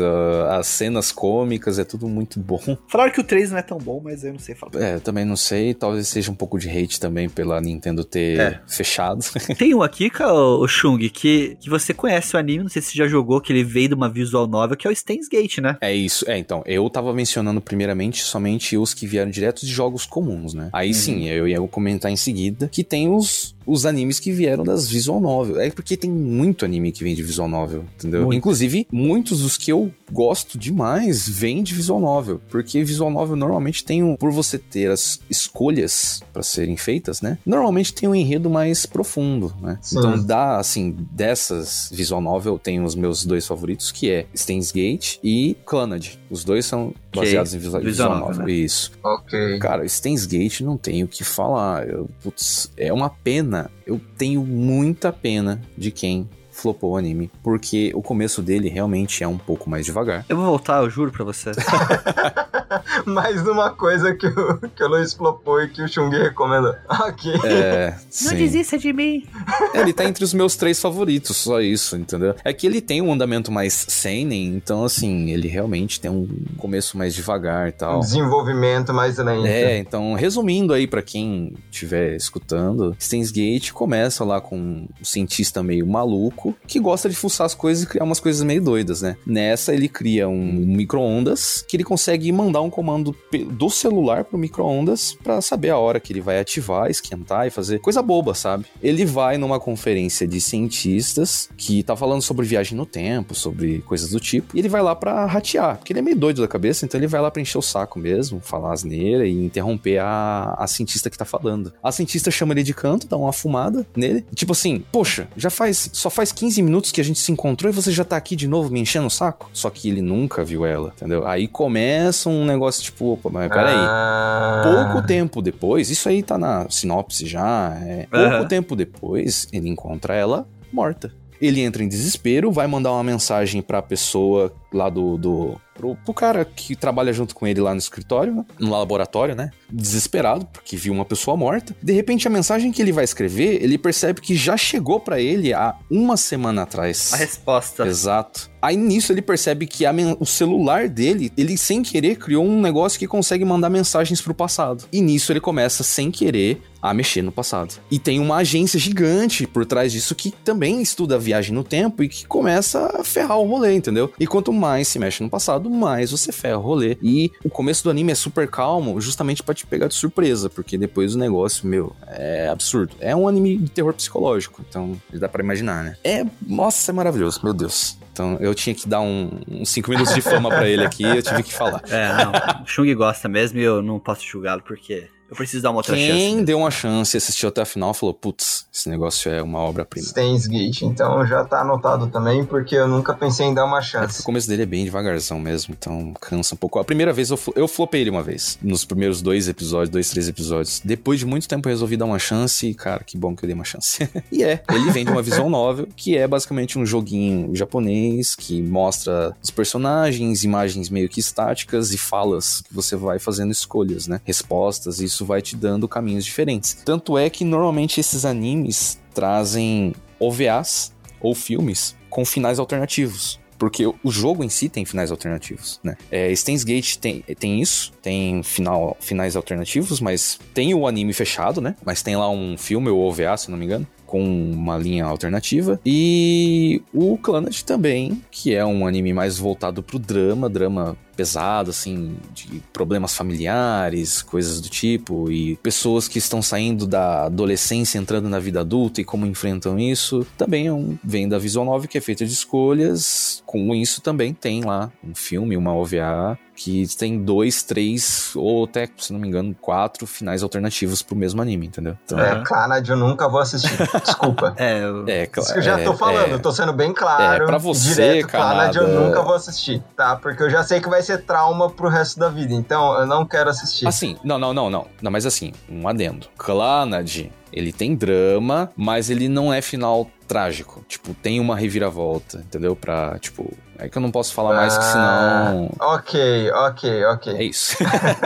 as cenas cômicas, é tudo muito bom. Falaram que o 3 não é tão bom, mas eu não sei falar. É, eu também não sei, talvez seja um pouco de hate também pela Nintendo ter É. fechado. Tem um aqui, cara, o Chung, que, que você conhece o anime, não sei se você já jogou, que ele veio de uma visual novel, que é o Steins Gate, né? É isso, é, então, eu tava mencionando primeiramente somente os que vieram direto de jogos comuns, né? Aí uhum. sim, eu ia comentar em seguida que tem os, os animes que vieram das visual novel. É porque tem muito anime que vem de visual novel, entendeu? Muito. Inclusive, muitos dos que eu gosto demais vêm de visual novel, porque visual novel normalmente tem um, por você ter as escolhas para serem feitas, né? Normalmente tem um enredo mais profundo, né? Sim. Então dá assim, dessas visual novel tem os meus dois favoritos, que é Steins Gate e Clannad. Os dois são baseados okay. em visual, visual novel. Né? Isso. Ok. Cara, Steins Gate não tem o que falar. Eu, putz, é uma pena. Eu tenho muita pena de quem flopou o anime, porque o começo dele realmente é um pouco mais devagar. Eu vou voltar, eu juro pra você. mais uma coisa que o, que o Luiz flopou e que o Xung recomenda. Ok. É, Não desista de mim. É, ele tá entre os meus três favoritos, só isso, entendeu? É que ele tem um andamento mais seinen, então assim, ele realmente tem um começo mais devagar e tal. Um desenvolvimento mais lento. É, então, resumindo aí para quem estiver escutando, Steins Gate começa lá com um cientista meio maluco que gosta de fuçar as coisas e criar umas coisas meio doidas, né? Nessa ele cria um micro-ondas que ele consegue mandar um comando do celular pro micro-ondas para saber a hora que ele vai ativar, esquentar e fazer coisa boba, sabe? Ele vai numa conferência de cientistas que tá falando sobre viagem no tempo, sobre coisas do tipo, e ele vai lá para ratear, porque ele é meio doido da cabeça, então ele vai lá pra encher o saco mesmo, falar asneira e interromper a, a cientista que tá falando. A cientista chama ele de canto, dá uma fumada nele, tipo assim, poxa, já faz, só faz 15 minutos que a gente se encontrou e você já tá aqui de novo me enchendo o saco? Só que ele nunca viu ela, entendeu? Aí começa um negócio tipo, opa, mas peraí. Ah. Pouco tempo depois, isso aí tá na sinopse já, é, pouco uhum. tempo depois, ele encontra ela morta. Ele entra em desespero, vai mandar uma mensagem pra pessoa lá do, do pro, pro cara que trabalha junto com ele lá no escritório, né? no laboratório, né? Desesperado, porque viu uma pessoa morta. De repente, a mensagem que ele vai escrever, ele percebe que já chegou para ele há uma semana atrás. A resposta. Exato. Aí nisso ele percebe que o celular dele, ele sem querer criou um negócio que consegue mandar mensagens pro passado. E nisso ele começa sem querer a mexer no passado. E tem uma agência gigante por trás disso que também estuda a viagem no tempo e que começa a ferrar o rolê, entendeu? E quanto mais se mexe no passado, mais você ferra o rolê. E o começo do anime é super calmo, justamente para te pegar de surpresa, porque depois o negócio, meu, é absurdo. É um anime de terror psicológico, então dá para imaginar, né? É, nossa, é maravilhoso, meu Deus. Então eu tinha que dar uns 5 minutos de fama para ele aqui, eu tive que falar. É, não. O Chung gosta mesmo e eu não posso julgá-lo porque eu preciso dar uma outra Quem chance. Quem deu uma chance e assistiu até a final falou: putz, esse negócio é uma obra-prima. Stains Gate, então já tá anotado também, porque eu nunca pensei em dar uma chance. É, o começo dele é bem devagarzão mesmo, então cansa um pouco. A primeira vez eu, eu flopei ele uma vez, nos primeiros dois episódios, dois, três episódios. Depois de muito tempo eu resolvi dar uma chance e, cara, que bom que eu dei uma chance. e é, ele vem de uma visão novel, que é basicamente um joguinho japonês que mostra os personagens, imagens meio que estáticas e falas que você vai fazendo escolhas, né? Respostas, isso vai te dando caminhos diferentes. Tanto é que normalmente esses animes trazem OVAs ou filmes com finais alternativos. Porque o jogo em si tem finais alternativos, né? É, Steins Gate tem, tem isso, tem final, finais alternativos, mas tem o anime fechado, né? Mas tem lá um filme ou OVA, se não me engano com uma linha alternativa. E o Clannad também, que é um anime mais voltado pro drama, drama pesado, assim, de problemas familiares, coisas do tipo, e pessoas que estão saindo da adolescência entrando na vida adulta e como enfrentam isso. Também é um, vem da Visual Novel, que é feita de escolhas. Com isso também tem lá um filme, uma OVA que tem dois, três, ou até, se não me engano, quatro finais alternativos pro mesmo anime, entendeu? Então, é, Clannad eu nunca vou assistir. Desculpa. é, eu... é, Isso que eu já é, tô falando, é, tô sendo bem claro. É, pra você, direto, Clannad eu nunca vou assistir, tá? Porque eu já sei que vai ser trauma pro resto da vida, então eu não quero assistir. Assim, não, não, não, não. Não, mas assim, um adendo. Clannad, ele tem drama, mas ele não é final trágico. Tipo, tem uma reviravolta, entendeu? Pra, tipo, é que eu não posso falar mais que senão. Ah, ok, ok, ok. É isso.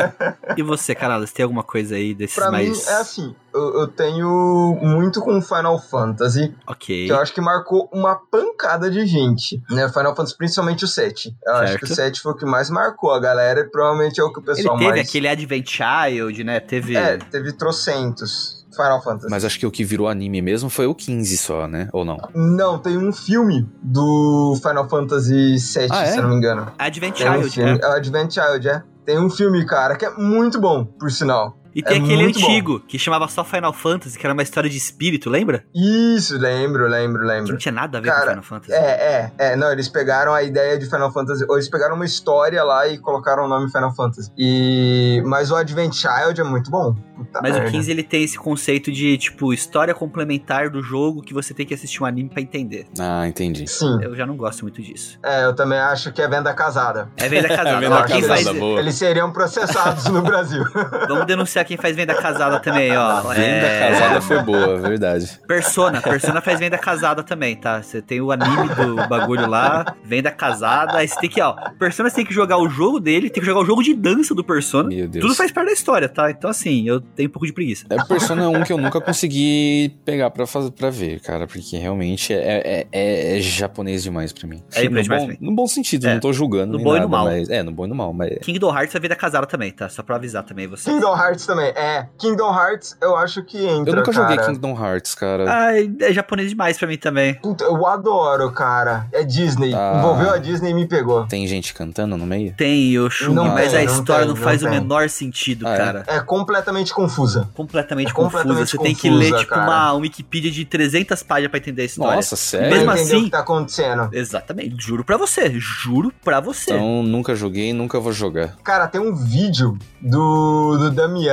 e você, Canadas, tem alguma coisa aí desses pra mais. Mim, é assim, eu, eu, tenho muito com Final Fantasy. Ok. Que eu acho que marcou uma pancada de gente. Né? Final Fantasy, principalmente o 7. Eu certo. acho que o 7 foi o que mais marcou a galera e provavelmente é o que o pessoal Ele teve mais. aquele Advent Child, né? Teve. É, teve trocentos. Final Fantasy. Mas acho que o que virou anime mesmo foi o 15 só, né? Ou não? Não, tem um filme do Final Fantasy VII, ah, é? se eu não me engano. Advent Child, um é? é. Advent Child, é. Tem um filme, cara, que é muito bom, por sinal. E tem É aquele muito antigo, que chamava só Final Fantasy, que era uma história de espírito, lembra? Isso, lembro, lembro, Que lembro. não tinha nada a ver Cara, com Final Fantasy. É, é, é. Não, eles pegaram a ideia de Final Fantasy. Ou eles pegaram uma história lá e colocaram o nome Final Fantasy. E. Mas o Advent Child é muito bom. Puta Mas o merda. 15 ele tem esse conceito de, tipo, história complementar do jogo que você tem que assistir um anime pra entender. Ah, entendi. Sim. Eu já não gosto muito disso. É, eu também acho que é venda casada. É venda casada. venda Ó, quem casada. Eles seriam processados no Brasil. Vamos denunciar quem faz venda casada também, ó. Venda É, casada foi boa, verdade. Persona. Persona faz venda casada também, tá? Você tem o anime do bagulho lá, venda casada. Aí você tem que, ó. Persona você tem que jogar o jogo dele, tem que jogar o jogo de dança do Persona. Meu Deus. Tudo faz parte da história, tá? Então, assim, eu tenho um pouco de preguiça. É Persona 1 que eu nunca consegui pegar pra, fazer, pra ver, cara, porque realmente é, é, é- é japonês demais pra mim. É japonês demais mim. no bom sentido, É, não tô julgando no nem bom e nada, no mal. mas... É, no bom e no mal, mas... Kingdom Hearts é venda casada também, tá? Só pra avisar também você. Kingdom Hearts também. É, Kingdom Hearts eu acho que entra. Eu nunca joguei cara. Kingdom Hearts, cara. Ai, é japonês demais pra mim também. Puta, eu adoro, cara. É Disney. Ah. Envolveu a Disney e me pegou. Tem gente cantando no meio? Tem o Shun, Não mas tem, a não história tem, não não faz o tem. menor sentido, Ah, é? cara. É completamente confusa. Completamente É confusa. completamente Você tem que ler, tipo, cara. uma Wikipedia de 300 páginas pra entender a história. Nossa, sério? Mesmo assim- o que tá acontecendo. Exatamente. Juro pra você. Juro pra você. Então, nunca joguei, nunca vou jogar. Cara, tem um vídeo do, do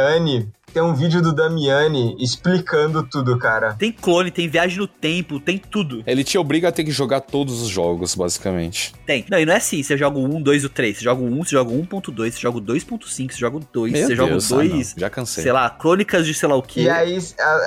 Damiani. Tem um vídeo do Damiani explicando tudo, cara. Tem clone, tem viagem no tempo, tem tudo. Ele te obriga a ter que jogar todos os jogos, basicamente. Tem. Não, e não é assim. Você joga o 1, 2 e 3. Você joga o 1, você joga o 1.2, você joga o 2.5, você joga o 2, Meu você joga o Deus, ah, 2, não, já cansei. sei lá, crônicas de sei lá o que. E aí,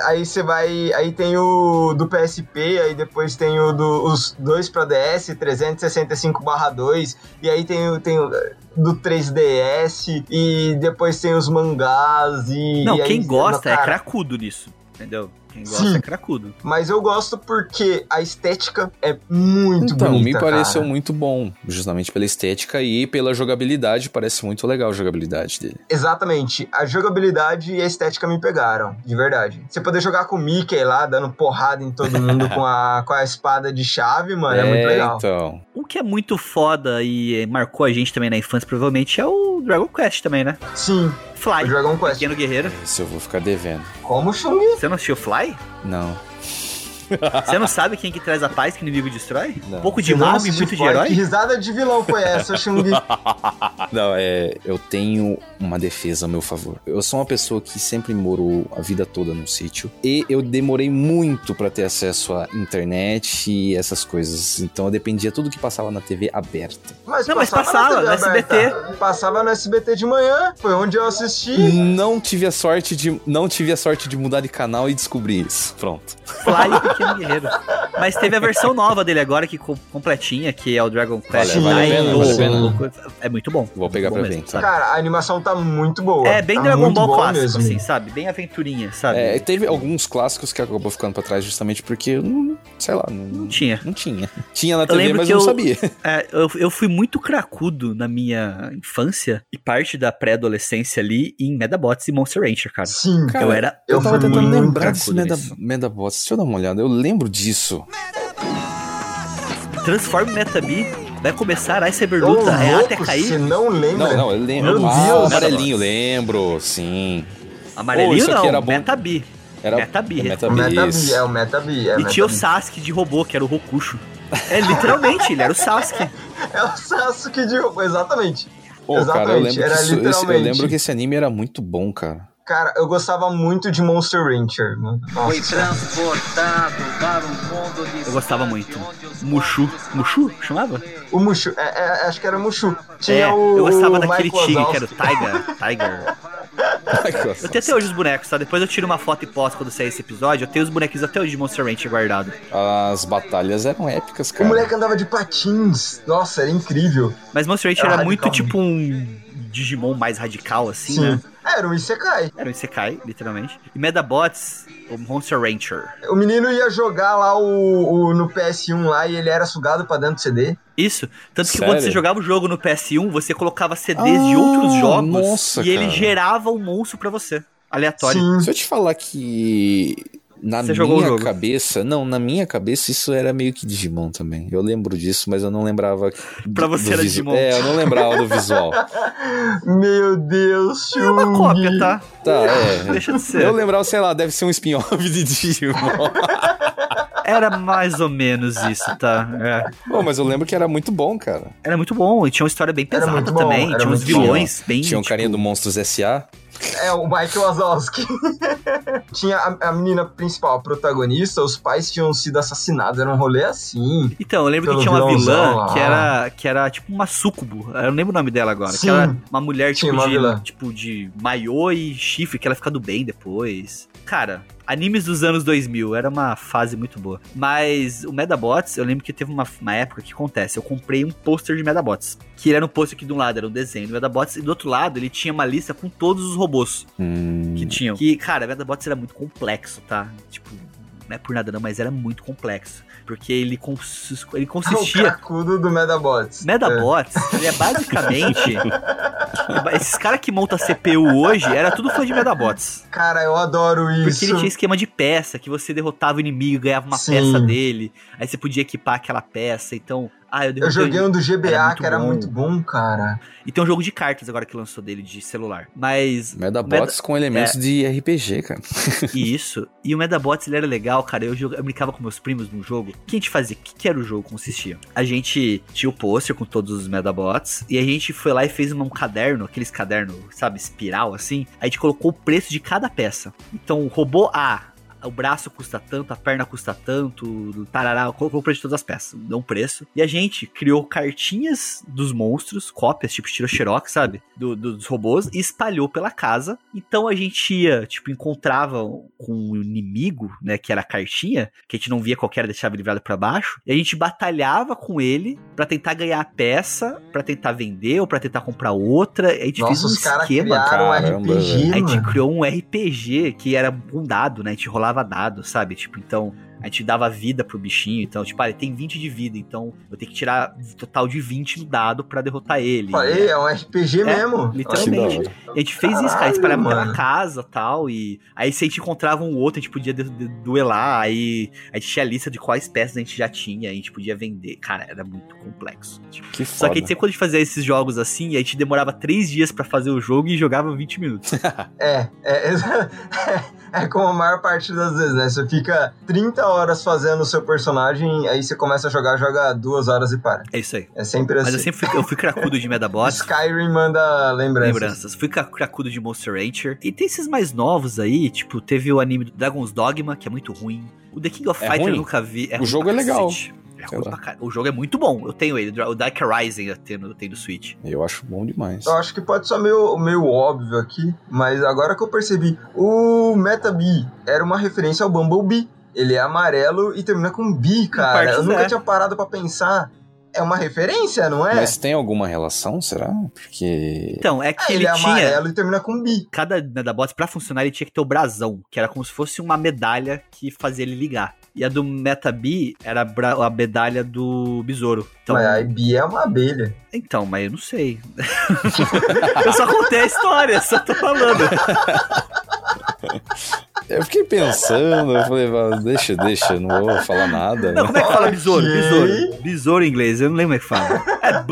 aí você vai. Aí tem o do PSP, aí depois tem o do, os dois pra DS, 365/2, e aí tem, o- tem o do 3DS, e depois tem os mangás, e. Não, e aí- quem gosta é cracudo nisso. Entendeu? Quem gosta Sim. é cracudo. Mas eu gosto porque a estética é muito Então, bonita. me pareceu cara. muito bom, justamente pela estética e pela jogabilidade, parece muito legal a jogabilidade dele. Exatamente. A jogabilidade e a estética me pegaram, de verdade. Você poder jogar com o Mickey lá, dando porrada em todo mundo com, a, com a espada de chave, mano, é, muito legal. então. Um que é muito foda e marcou a gente também na infância, provavelmente, é o Dragon Quest também, né? Sim, Fly. o Dragon Quest. Pequeno Guerreiro. Esse eu vou ficar devendo. Como Chung? Você não assistiu Fly? Não. Você não sabe quem que traz a paz que o inimigo destrói? Não. Um pouco de nome, assistiu muito de Fly? Que herói? risada de vilão foi essa, Chung? Não, é. Eu tenho uma defesa a meu favor. Eu sou uma pessoa que sempre morou a vida toda num sítio. E eu demorei muito pra ter acesso à internet e essas coisas. Então eu dependia tudo que passava na TV aberta. Mas Não, mas na passava, TV no SBT. aberta. Passava no SBT de manhã, foi onde eu assisti. Não tive a sorte de. Não tive a sorte de mudar de canal e descobrir isso. Pronto. Fly e o Pequeno Guerreiro. Mas teve a versão nova dele agora, que co- completinha, que é o Dragon Quest. Vale- vale a pena, vale a pena. É muito bom. Vou pegar pra ver, sabe? Cara, a animação tá muito boa. É bem tá Dragon muito Ball boa clássico, mesmo. assim, sabe? Bem aventurinha, sabe? É, teve alguns clássicos que acabou ficando pra trás justamente porque, eu não- sei lá, não, Não tinha. não tinha. Tinha na TV, lembro mas que eu não eu- sabia. É, eu, eu fui muito cracudo na minha infância e parte da pré-adolescência ali em Medabots e Monster Rancher, cara. Sim. Cara, eu era. Eu, Eu tava tentando lembrar desse Meda. Medabots. Deixa eu dar uma olhada. Eu lembro disso. Transform Metabi, vai começar a Cyberluta, é até cair. Você não lembra? Não, não, eu lembro. Meu ah, Deus. amarelinho, lembro. Sim. Amarelinho Oh, não, era bom. Metabi. Era Metabi. é O Metabi, Metabi, isso. é o Metabi. É E tinha o. Sasuke de robô, que era o Rokusho. É, literalmente, ele era o Sasuke. É o Sasuke de roupa, exatamente. Pô, cara, eu Exatamente, lembro, que era isso- eu lembro que esse anime era muito bom, cara. Cara, eu gostava muito de Monster Rancher. mano. Foi Nossa. transportado para um mundo de Eu gostava muito. Mushu. Mushu? Chamava? O Mushu, é, é, acho que era Mushu. Tinha é, o. eu gostava o daquele tigre, que era o. Tiger. Tiger. Eu tenho até hoje os bonecos, tá? Depois eu tiro uma foto e posto quando sair esse episódio. Eu tenho os bonequinhos até hoje de Monster Rancher guardado. As batalhas eram épicas, O cara. moleque andava de patins. Nossa, era incrível. Mas Monster Rancher Era era muito radical. tipo um Digimon mais radical, assim, Sim. né? Era um Isekai. Era um Isekai, literalmente. E Medabots, o Monster Rancher. O menino ia jogar lá o, o- no PS1 lá e ele era sugado pra dentro do CD. Isso. Tanto que Sério? quando você jogava o jogo no PS1, você colocava CDs de Ah, outros jogos nossa, e ele cara. gerava um monstro pra você. Aleatório. Sim. Se eu te falar que Na Você jogou o minha jogo? cabeça, não, na minha cabeça isso era meio que Digimon também. Eu lembro disso, mas eu não lembrava. Pra do- você do era visu- Digimon. É, eu não lembrava do visual. Meu Deus, É uma cópia, tá? Tá, é. Deixa de ser. Eu lembrava, sei lá, deve ser um spin-off de Digimon. Era mais ou menos isso, tá? É. Pô, mas eu lembro que era muito bom, cara. Era muito bom, e tinha uma história bem pesada bom, também. Tinha uns muito bom. vilões bem. Tinha um tipo, carinha do Monstros S.A. É, o Mike Wazowski. Tinha a, a menina principal, a protagonista, os pais tinham sido assassinados, era um rolê assim. Então, eu lembro que tinha uma vilã lá. que era, que era tipo uma sucubo. Eu não lembro o nome dela agora. Sim. Que era uma mulher tipo, uma de, vilã. tipo de maiô e chifre, que ela fica do bem depois. Cara, animes dos anos 2000, era uma fase muito boa. Mas o Medabots, eu lembro que teve uma, uma época que acontece. Eu comprei um pôster de Medabots. Que era um pôster que de um lado era um desenho do Medabots, e do outro lado ele tinha uma lista com todos os robôs Hum, que tinham. Que, cara, Medabots era muito complexo, tá? Tipo, não é por nada não, mas era muito complexo. Porque ele, cons ele O consistia. cracudo do Medabots. Medabots, ele é basicamente. esses caras que montam CPU hoje era tudo fã de Medabots. É. Cara, eu adoro Porque isso. ele tinha esquema de peça, que você derrotava o inimigo, ganhava uma Sim. peça dele. Aí você podia equipar aquela peça. Então, ah, eu Eu joguei um do GBA Era muito que era bom. muito bom, cara. E tem um jogo de cartas agora que lançou dele de celular. Mas. Medabots com elementos de RPG, cara. E isso. E o Medabots ele era legal, cara. Eu, jogava, eu brincava com meus primos no jogo. O que a gente fazia? O que, que era o jogo consistia? A gente tinha o pôster com todos os Medabots. E a gente foi lá e fez um caderno, aqueles cadernos, sabe, espiral assim. A gente colocou o preço de cada peça. Então, o robô A. O braço custa tanto, a perna custa tanto, o tarará, colocou o preço de todas as peças, deu um preço. E a gente criou cartinhas dos monstros, cópias, tipo, tirou xerox, sabe? Do- do- dos robôs, e espalhou pela casa. Então a gente ia, tipo, encontrava com o inimigo, né, que era a cartinha, que a gente não via qual que era, deixava ele virado pra baixo, e a gente batalhava com ele pra tentar ganhar a peça, pra tentar vender ou pra tentar comprar outra. A gente Nossa, fez um esquema, criaram um RPG, a gente criou um RPG que era um dado, né? A gente rolava dado, sabe? Tipo, então a gente dava vida pro bichinho. Então, tipo, ah, ele tem 20 de vida, então eu tenho que tirar um total de 20 no dado pra derrotar ele. Falei, é um RPG É, mesmo. literalmente. E a gente fez isso, cara. A gente Caralho, espalhava pela casa tal. E aí, se a gente encontrava um outro, a gente podia duelar. Aí a gente tinha a lista de quais peças a gente já tinha. A gente podia vender. Cara, era muito complexo. Tipo, Que só foda. que a gente sempre quando a gente fazia esses jogos assim, a gente demorava 3 dias pra fazer o jogo e jogava 20 minutos. É, é, exa- é como a maior parte das vezes, né? Você fica 30 horas fazendo o seu personagem, aí você começa a jogar, joga duas horas e para. É isso aí. É sempre assim. Mas eu sempre fui, eu fui cracudo de Medabots. Skyrim manda lembranças. Lembranças. Fui cra- cracudo de Monster Rancher. E tem esses mais novos aí, tipo, teve o anime do Dragon's Dogma, que é muito ruim. O The King of É Fighter eu nunca vi. O ruim jogo é legal. cacete. É Sei ruim lá. pra caralho. O jogo é muito bom. Eu tenho ele. O Dark Rising eu tenho, eu tenho do Switch. Eu acho bom demais. Eu acho que pode ser meio, meio óbvio aqui, mas agora que eu percebi, o Metabee era uma referência ao Bumblebee. Ele é amarelo e termina com bi, cara. Eu nunca é. tinha parado pra pensar. É uma referência, não é? Mas tem alguma relação, será? Porque. Então, é que É, ele, ele é tinha. amarelo e termina com bi. Cada Medabots, pra funcionar, ele tinha que ter o brasão, que era como se fosse uma medalha que fazia ele ligar. E a do Metabee era a medalha do besouro. Então, Mas a bi é uma abelha. então, mas eu não sei. eu só contei a história, só tô falando. Eu fiquei pensando, eu falei, "Vá, deixa, deixa, não vou falar nada. Não, como é que fala besouro? Besouro. Besouro em inglês, eu não lembro como é que fala. É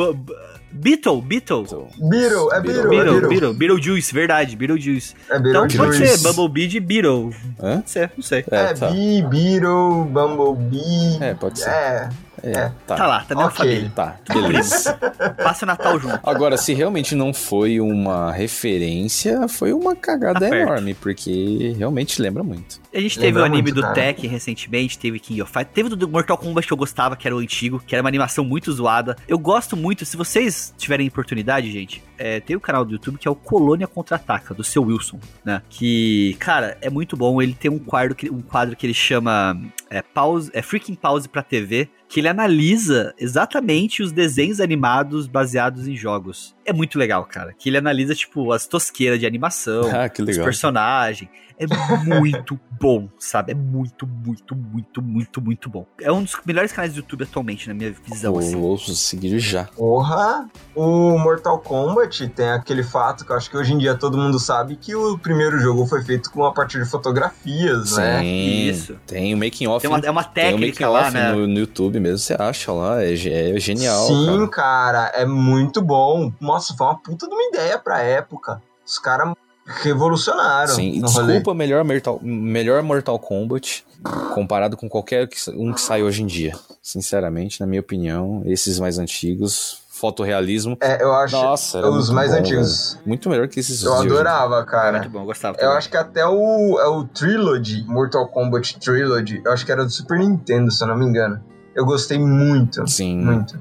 Beetle, Beetle. Então, Beetle, é Beetle, é Beetle, Beetle. Beetle, Beetlejuice, verdade, Beetlejuice. É Então Beetle. pode ser. Bumblebee de Beetle. Hã? Pode ser, não sei. É, É, tá. Bee, Beetle, Bumblebee. É, pode ser. É, É, tá. Tá lá, tá na minha Ok. família. Tá, beleza. Passa o Natal junto. Agora, se realmente não foi uma referência, foi uma cagada Tá enorme, porque realmente lembra muito. A gente teve Lembra o anime muito, do cara. Tekken recentemente, teve King of Fighters, teve o do Mortal Kombat que eu gostava, que era o antigo, que era uma animação muito zoada. Eu gosto muito, se vocês tiverem oportunidade, gente, é, tem o canal do YouTube que é o Colônia Contra-Ataca, do seu Wilson, né? Que, cara, é muito bom. Ele tem um quadro que, um quadro que ele chama é, pause, é Freaking Pause pra TV, que ele analisa exatamente os desenhos animados baseados em jogos. É muito legal, cara. Que ele analisa, tipo, as tosqueiras de animação, Ah, que os personagens. É muito bom, sabe? É muito, muito, muito, muito, muito bom. É um dos melhores canais do YouTube atualmente, na minha visão, Eu assim. vou seguir já. Porra, o Mortal Kombat tem aquele fato que eu acho que hoje em dia todo mundo sabe que o primeiro jogo foi feito com a partir de fotografias, né? Sim, Isso. tem o making off. Tem uma, é uma Tem o making técnica lá, off né? no, no YouTube mesmo, você acha lá, é, é genial. Sim, cara. cara. é muito bom. Nossa, foi uma puta de uma ideia pra época. Os caras revolucionaram. Sim, e rolê. desculpa, melhor Mortal, melhor Mortal Kombat comparado com qualquer que- um que sai hoje em dia. Sinceramente, na minha opinião, esses mais antigos, fotorrealismo, É, eu acho nossa, era os mais bom, antigos. velho. Muito melhor que esses Eu adorava, cara. Muito bom, eu gostava. Eu também. acho que até o, é o Trilogy, Mortal Kombat Trilogy, eu acho que era do Super Nintendo, se eu não me engano. Eu gostei muito, Sim. muito.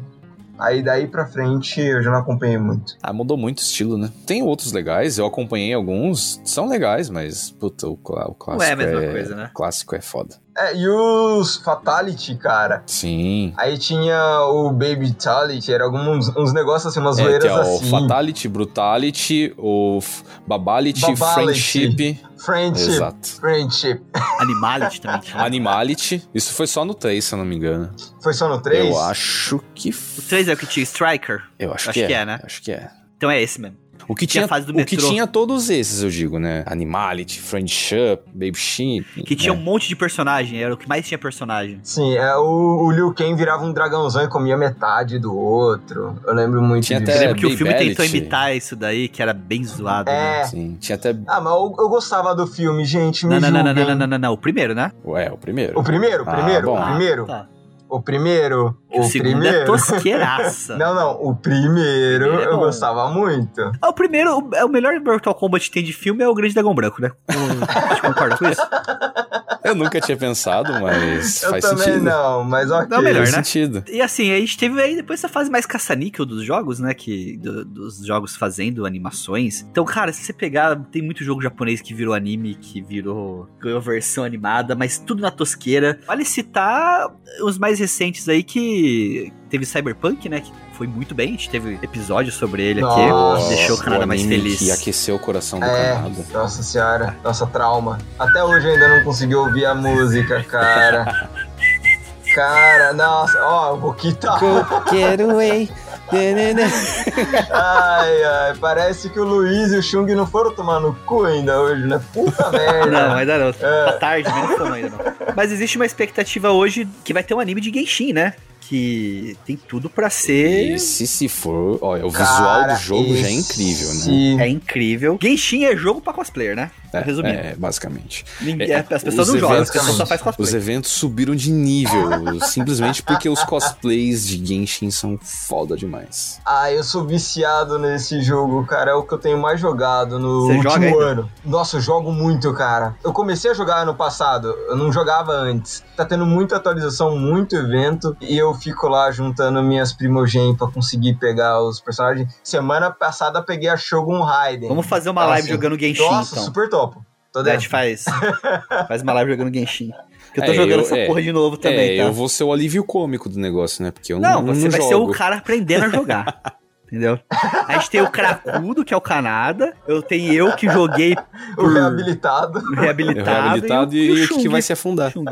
Aí daí pra frente eu já não acompanhei muito. Ah, mudou muito o estilo, né? Tem outros legais, eu acompanhei alguns, são legais, mas, puta, o, o clássico é a mesma coisa, né? O clássico é foda. É, e os Fatality, cara. Sim. Aí tinha o Baby Tality, era alguns uns negócios assim, umas É, zoeiras que é o assim. Fatality, Brutality, o Babality, Babality. Friendship. Friendship. Exato. Friendship. Animality também tinha. Animality. Isso foi só no 3, se eu não me engano. Foi só no 3? Eu acho que. O f- 3 é o que tinha Striker. Eu acho, Acho que, que é. é, né? Acho que é. Então é esse mesmo. O que Tinha tinha, a fase do o que metrô. tinha todos esses, eu digo, né? Animality, Friendship, Baby Sheep. Que tinha né? um monte de personagem, era o que mais tinha personagem. Sim, é, o, o Liu Kang virava um dragãozão e comia metade do outro. Eu lembro muito Tinha disso. até- Eu lembro que o filme tentou imitar isso daí, que era bem zoado. né? É. Sim, tinha até. Ah, mas eu, eu gostava do filme, gente. Me Não, não, não, não, não, não, não, não, o primeiro, né? Ué, o primeiro. O primeiro, o Ah, primeiro, bom. o primeiro. Tá. O primeiro. O, o segundo primeiro. é tosqueiraça. Não, não, o primeiro, Primeiro é eu gostava muito. Ah, o primeiro, o, é o melhor Mortal Kombat que tem de filme é o Grande Dragão Branco, né? A gente concorda com isso? Eu nunca tinha pensado, mas eu faz também sentido. não, mas ok. Não, melhor, Faz né? sentido. E assim, a gente teve aí depois essa fase mais caça-níquel dos jogos, né? Que, do- dos jogos fazendo animações. Então, cara, se você pegar, tem muito jogo japonês que virou anime, que virou ganhou versão animada, mas tudo na tosqueira. Vale citar os mais recentes aí que teve Cyberpunk, né? Que foi muito bem. A gente teve episódio sobre ele aqui. Nossa, deixou o Canadá mais feliz. Que aqueceu o coração do É. Canadá. Nossa senhora, nossa trauma. Até hoje eu ainda não consegui ouvir a música, cara. Cara, nossa, ó, o Boquita. Get away. Ai, ai, parece que o Luiz e o Chung não foram tomar no cu ainda hoje, né? Puta merda. Não, ainda não. Tá É. tarde, mas não ainda não. Mas existe uma expectativa hoje que vai ter um anime de Genshin, né? Que tem tudo pra ser. E se se for, olha, o visual Cara, do jogo já é incrível, né? É incrível. Genshin é jogo pra cosplayer, né? Resumindo. É, basicamente. Ninguém- é, as pessoas os não jogam, as eventos- pessoas só fazem Os cosplay. eventos subiram de nível, simplesmente porque os cosplays de Genshin são foda demais. Ah, eu sou viciado nesse jogo, cara. É o que eu tenho mais jogado no Você joga último ano. Nossa, eu jogo muito, cara. Eu comecei a jogar ano passado, eu não jogava antes. Tá tendo muita atualização, muito evento, e eu fico lá juntando minhas primogênitas pra conseguir pegar os personagens. Semana passada peguei a Shogun Raiden. Vamos fazer uma Então, live assim, jogando Genshin, Nossa, então. super topo. Tô dentro. gente faz, faz uma live jogando Genshin. Porque eu tô É, jogando eu- essa é. porra de novo também, é, tá? eu vou ser o alívio cômico do negócio, né? Porque eu Não, não, você não vai jogo. ser o cara aprendendo a jogar. Entendeu? A gente tem o Cracudo, que é o Canadá. Eu tenho eu que joguei O por reabilitado. Eu reabilitado. reabilitado e, o e o que vai se afundar. Chung.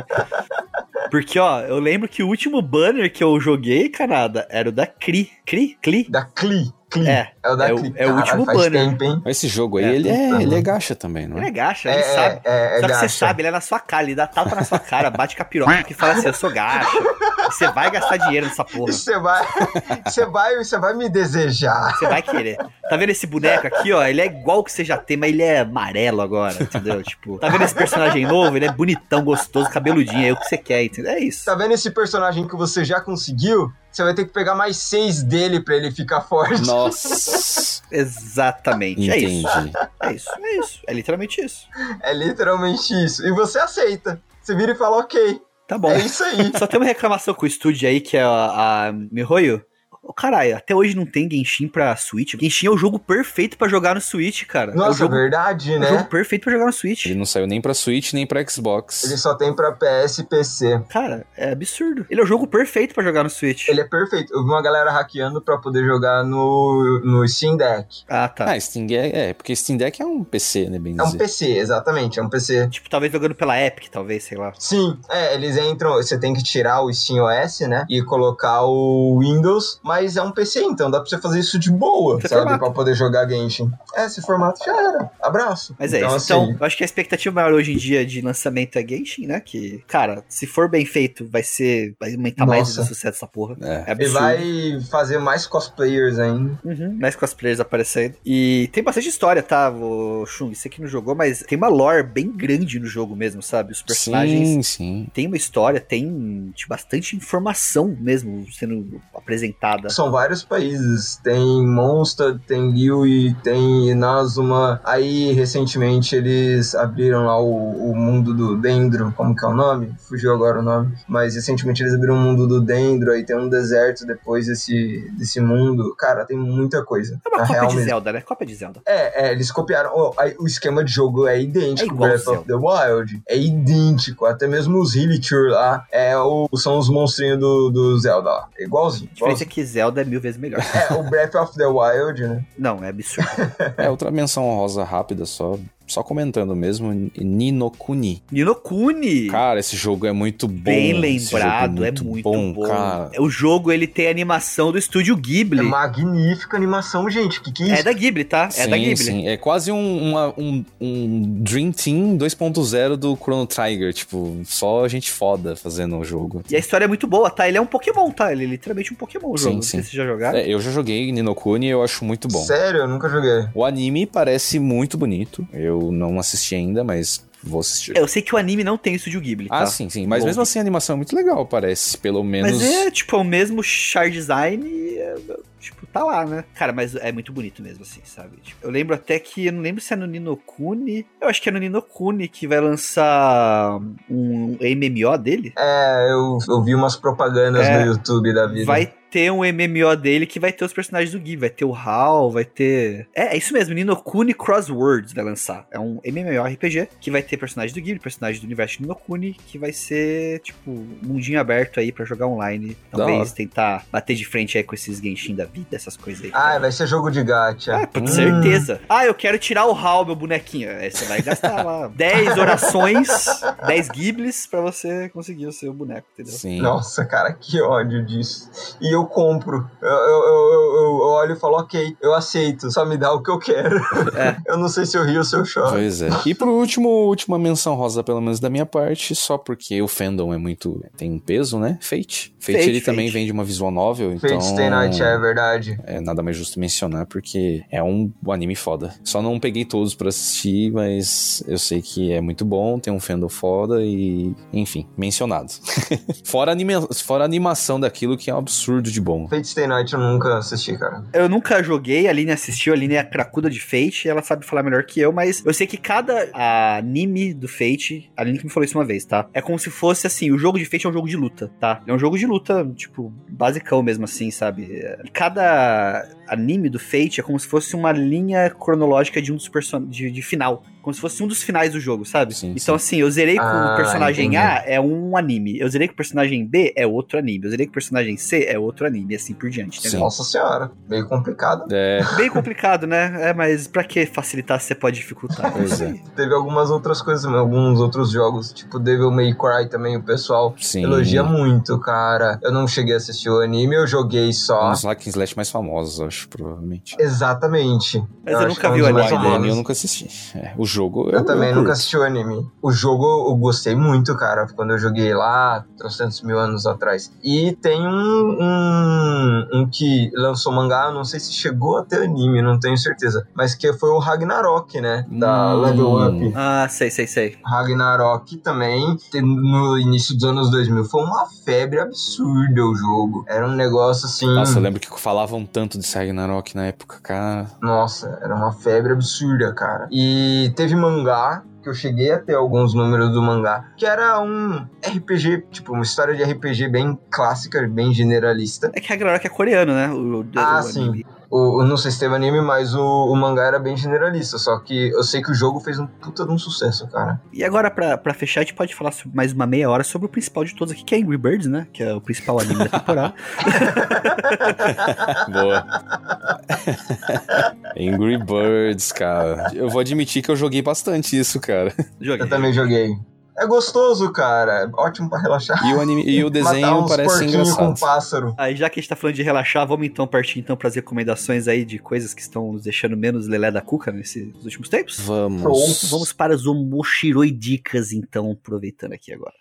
Porque, ó, eu lembro que o último banner que eu joguei, Canadá, era o da Cri. Cri? Cli? Da Cli. Cli. É, É o da é o- Cli. é o último faz banner. Tempo, esse jogo aí, É, ele, é, ele é gacha também, não Ele é? é gacha, É, ele é, sabe. é, é Só que você sabe, ele é na sua cara, ele dá tapa na sua cara, bate com a piroca e fala assim, eu sou gacha. Você vai gastar dinheiro nessa porra. Você vai, você vai, você vai me desejar. Você vai querer. Tá vendo esse boneco aqui, ó? Ele é igual o que você já tem, mas ele é amarelo agora, entendeu? Tipo, tá vendo esse personagem novo? Ele é bonitão, gostoso, cabeludinho, é o que você quer, entendeu? É isso. Tá vendo esse personagem que você já conseguiu? Você vai ter que pegar mais seis dele pra ele ficar forte. Nossa, Exatamente. É isso. É isso. É isso. É literalmente isso. É literalmente isso. E você aceita. Você vira e fala, ok, Tá bom. é isso aí. Só tem uma reclamação com o estúdio aí, que é a, a Mihoyo. Ô, caralho, até hoje não tem Genshin pra Switch. Genshin é o jogo perfeito pra jogar no Switch, cara. é o Nossa, jogo, verdade, é o jogo né? perfeito pra jogar no Switch. Ele não saiu nem pra Switch, nem pra Xbox. Ele só tem pra PS e PC. Cara, é absurdo. Ele é o jogo perfeito pra jogar no Switch. Ele é perfeito. Eu vi uma galera hackeando pra poder jogar no, no Steam Deck. Ah, tá. Ah, Steam Deck, é, porque Steam Deck é um PC, né, bem É um dizer. PC, exatamente, é um PC. Tipo, talvez jogando pela Epic, talvez, sei lá. Sim, é, eles entram, você tem que tirar o Steam OS, né? E colocar o Windows, mas Mas é um PC, então dá pra você fazer isso de boa, Esse sabe? formato. Pra poder jogar Genshin. É, esse formato já era. Abraço. Mas é então, isso. Então, assim, eu acho que a expectativa maior hoje em dia de lançamento é Genshin, né? Que, cara, se for bem feito, vai ser. Vai aumentar mais Nossa. o sucesso dessa porra. É. É absurdo. vai fazer mais cosplayers ainda. Uhum, mais cosplayers aparecendo. E tem bastante história, tá, o Chung? Você que não jogou, mas tem uma lore bem grande no jogo mesmo, sabe? Os personagens Sim, sim. tem uma história, tem tipo, bastante informação mesmo sendo apresentada. São vários países. Tem Monster, tem Liyue, tem Inazuma. Aí, recentemente, eles abriram lá o, o mundo do Dendro. Como que é o nome? Fugiu agora o nome. Mas, recentemente, eles abriram o mundo do Dendro. Aí tem um deserto depois desse, desse mundo. Cara, tem muita coisa. É uma cópia de mesmo. Zelda, né? Cópia de Zelda. É, é, eles copiaram. ó, aí o esquema de jogo é idêntico É igual Breath of the Wild. É idêntico. Até mesmo os Hilliture lá é o, são os monstrinhos do, do Zelda lá. É igualzinho. A diferença é que Zelda é mil vezes melhor. É, o Breath of the Wild, né? Não, é absurdo. É, outra menção honrosa rápida, só, só comentando mesmo, Nino Kuni. Ninokuni! Cara, esse jogo é muito bom. Bem jogo lembrado, é muito bom. cara. O jogo ele tem a animação do estúdio É Ghibli. magnífica animação, gente. Que que é É isso? da Ghibli, tá? É sim, da Ghibli. sim. É quase um, uma- um, um Dream Team 2.0 do Chrono Trigger. Tipo, só gente foda fazendo o jogo. E a história é muito boa, tá? Ele é um Pokémon, tá? Ele é literalmente um Pokémon o Sim, jogo. Não sim. sei se vocês já jogaram. É, eu já joguei Nino Kuni e eu acho muito bom. Sério, eu nunca joguei. O anime parece muito bonito. Eu não assisti ainda, mas vou assistir. Eu sei que o anime não tem o estúdio Ghibli, tá? Ah, sim, sim. Mas Bom. mesmo assim a animação é muito legal, parece. Pelo menos. Mas é, tipo, é o mesmo char design e, é, tipo, tá lá, né? Cara, mas é muito bonito mesmo, assim, sabe? Tipo, eu lembro até que, eu não lembro se é no Ninokuni, eu acho que é no Ninokuni que vai lançar um MMO dele. É, eu, eu vi umas propagandas É, no YouTube da vida. Vai ter um MMO dele que vai ter os personagens do Ghibli, vai ter o HAL, vai ter... É, é isso mesmo, Ninokuni Crosswords vai lançar. É um MMORPG que vai ter personagens do Ghibli, personagens do universo de Ninokuni, que vai ser, tipo, mundinho aberto aí pra jogar online. Talvez tentar bater de frente aí com esses Genshin da vida, essas coisas aí. Ah, vai ser jogo de gacha. Ah, com Hum. certeza. Ah, eu quero tirar o HAL, meu bonequinho. Aí você vai gastar lá 10 orações, 10 Ghiblis pra você conseguir o seu boneco, entendeu? Sim. Nossa, cara, que ódio disso. E eu compro. Eu, eu, eu, eu- olho e falo, ok, eu aceito, só me dá o que eu quero. É. eu não sei se eu rio ou se eu choro. Pois é. E por último, última menção rosa, pelo menos da minha parte, só porque o fandom é muito. tem um peso, né? Fate. Fate, Fate, ele também Fate. vem de uma visual novel, então. Fate Stay Night, é verdade. É nada mais justo mencionar, porque é um anime foda. Só não peguei todos pra assistir, mas eu sei que é muito bom, tem um fandom foda e, enfim, mencionado. fora, anima fora a animação daquilo que é um absurdo de bom. Fate Stay Night eu nunca assisti, cara. Eu nunca joguei, a Aline assistiu, a Aline é a cracuda de Fate, ela sabe falar melhor que eu, mas eu sei que cada anime do Fate, a Aline que me falou isso uma vez, tá? É como se fosse assim, o jogo de Fate é um jogo de luta, tá? É um jogo de luta, tipo, basicão mesmo assim, sabe? E cada anime do Fate é como se fosse uma linha cronológica de um dos personagens, de, de final. Como se fosse um dos finais do jogo, sabe? Sim, então, sim. assim, eu zerei com Ah, o personagem entendi. A, é um anime. Eu zerei com o personagem B, é outro anime. Eu zerei com o personagem C, é outro anime, e assim por diante, entendeu? Sim. Nossa senhora, meio complicado. É, Bem complicado, né? É, mas pra que facilitar se você pode dificultar? Pois é. Teve algumas outras coisas, alguns outros jogos, tipo Devil May Cry também, o pessoal sim. elogia muito, cara. Eu não cheguei a assistir o anime, eu joguei Um só. dos hack and slash mais famosos, acho, provavelmente. Exatamente. Mas eu acho nunca é um vi dos o O anime eu nunca assisti. É, o jogo Eu, também nunca assisti o anime. O jogo eu gostei muito, cara, quando eu joguei lá, trocentos mil anos atrás. E tem um, um, um que lançou mangá, eu não sei se chegou a ter anime, não tenho certeza. Mas que foi o Ragnarok, né? Da Hum. Level Up. Ah, sei, sei, sei. Ragnarok também, no início dos anos 2000, foi uma febre absurda o jogo. Era um negócio assim. Nossa, eu lembro que falavam tanto de Ragnarok na época, cara. Nossa, era uma febre absurda, cara. E teve mangá, que eu cheguei a ter alguns números do mangá, que era um RPG, tipo, uma história de RPG bem clássica, bem generalista. É que Ragnarok é coreano, né? O, o- Ah, o sim. O, o- não sei se teve anime, mas o, o mangá era bem generalista. Só que eu sei que o jogo fez um puta de um sucesso, cara. E agora, pra, pra fechar, a gente pode falar mais uma meia hora sobre o principal de todos aqui, que é Angry Birds, né? Que é o principal anime da temporada. Boa. Angry Birds, cara. Eu vou admitir que eu joguei bastante isso, cara. Joguei. Eu também joguei. É gostoso, cara. Ótimo pra relaxar. E o, anime, e o desenho parece engraçado. com pássaro. Aí, já que a gente tá falando de relaxar, vamos então partir então pras recomendações aí de coisas que estão nos deixando menos lelé da cuca nesses últimos tempos? Vamos. Vamos para as Omoshiroi dicas, então, aproveitando aqui agora.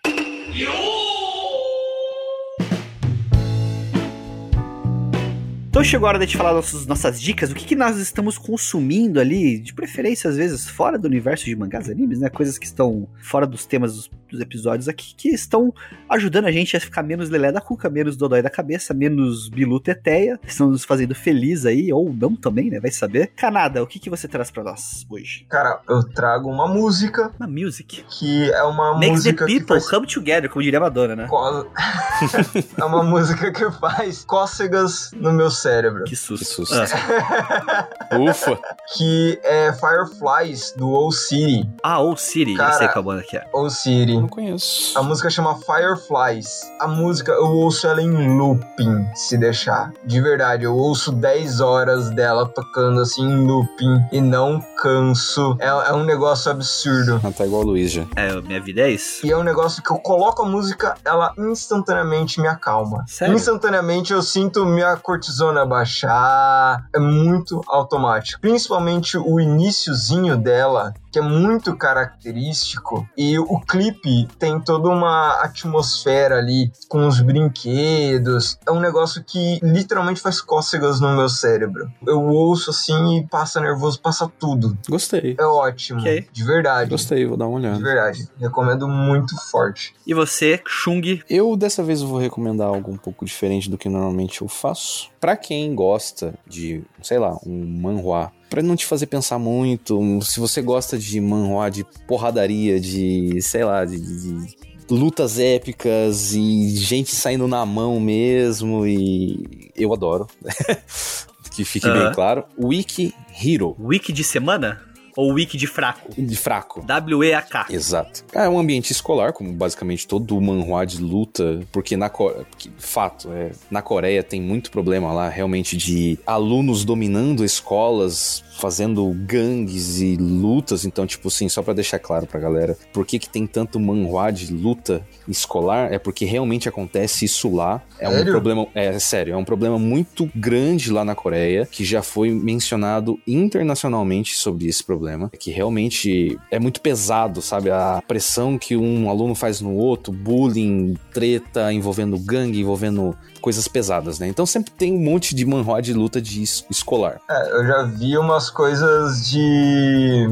Então chegou a hora de falar nossas, nossas dicas, o que, que nós estamos consumindo ali, de preferência às vezes fora do universo de mangás e animes, né? Coisas que estão fora dos temas dos, dos episódios aqui, que estão ajudando a gente a ficar menos lelé da cuca, menos dodói da cabeça, menos bilu teteia, estão nos fazendo feliz aí, ou não também, né? Vai saber. Canada, o que, que você traz para nós hoje? Cara, eu trago uma música. Uma music. Que é uma Make música. the people faz... come together, como diria a Madonna, né? Co... é uma música que faz cócegas no meu cérebro. Que susto. Que susto. Ah. Ufa. Que é Fireflies, do Old City. Ah, Old City. Cara, eu sei qual banda que é. Old City. Não conheço. A música chama Fireflies. A música eu ouço ela em looping, se deixar. De verdade, eu ouço 10 horas dela tocando assim em looping e não canso. É, é um negócio absurdo. Ah, tá igual a Luiz já. É, minha vida é isso. E é um negócio que eu coloco a música, ela instantaneamente me acalma. Sério? Instantaneamente eu sinto minha cortisona baixar. É muito automático. Principalmente o iníciozinho dela, que é muito característico. E o clipe tem toda uma atmosfera ali, com os brinquedos. É um negócio que literalmente faz cócegas no meu cérebro. Eu ouço assim e passa nervoso, passa tudo. Gostei. É ótimo. Ok. De verdade. Gostei, vou dar uma De olhada. verdade. Recomendo muito forte. E você, Chung? Eu dessa vez vou recomendar algo um pouco diferente do que normalmente eu faço. Pra quem gosta de, sei lá, um manhua Pra não te fazer pensar muito, se você gosta de manhua de porradaria, de, sei lá, de, de lutas épicas e gente saindo na mão mesmo, e eu adoro. que fique Aham. bem claro. Wiki Hero, Wiki de semana? Ou wiki de fraco? de fraco. W-E-A-K. Exato. É um ambiente escolar, como basicamente todo manhua de luta, porque na Coreia, fato, é, na Coreia tem muito problema lá, realmente, de alunos dominando escolas, fazendo gangues e lutas, então, tipo assim, só pra deixar claro pra galera, por que que tem tanto manhua de luta escolar, é porque realmente acontece isso lá, é um Sério? problema, é sério, é um problema muito grande lá na Coreia, que já foi mencionado internacionalmente sobre esse problema, que realmente é muito pesado, sabe? A pressão que um aluno faz no outro, bullying, treta envolvendo gangue, envolvendo coisas pesadas, né? Então sempre tem um monte de manhua de luta de es- escolar. É, eu já vi umas coisas de.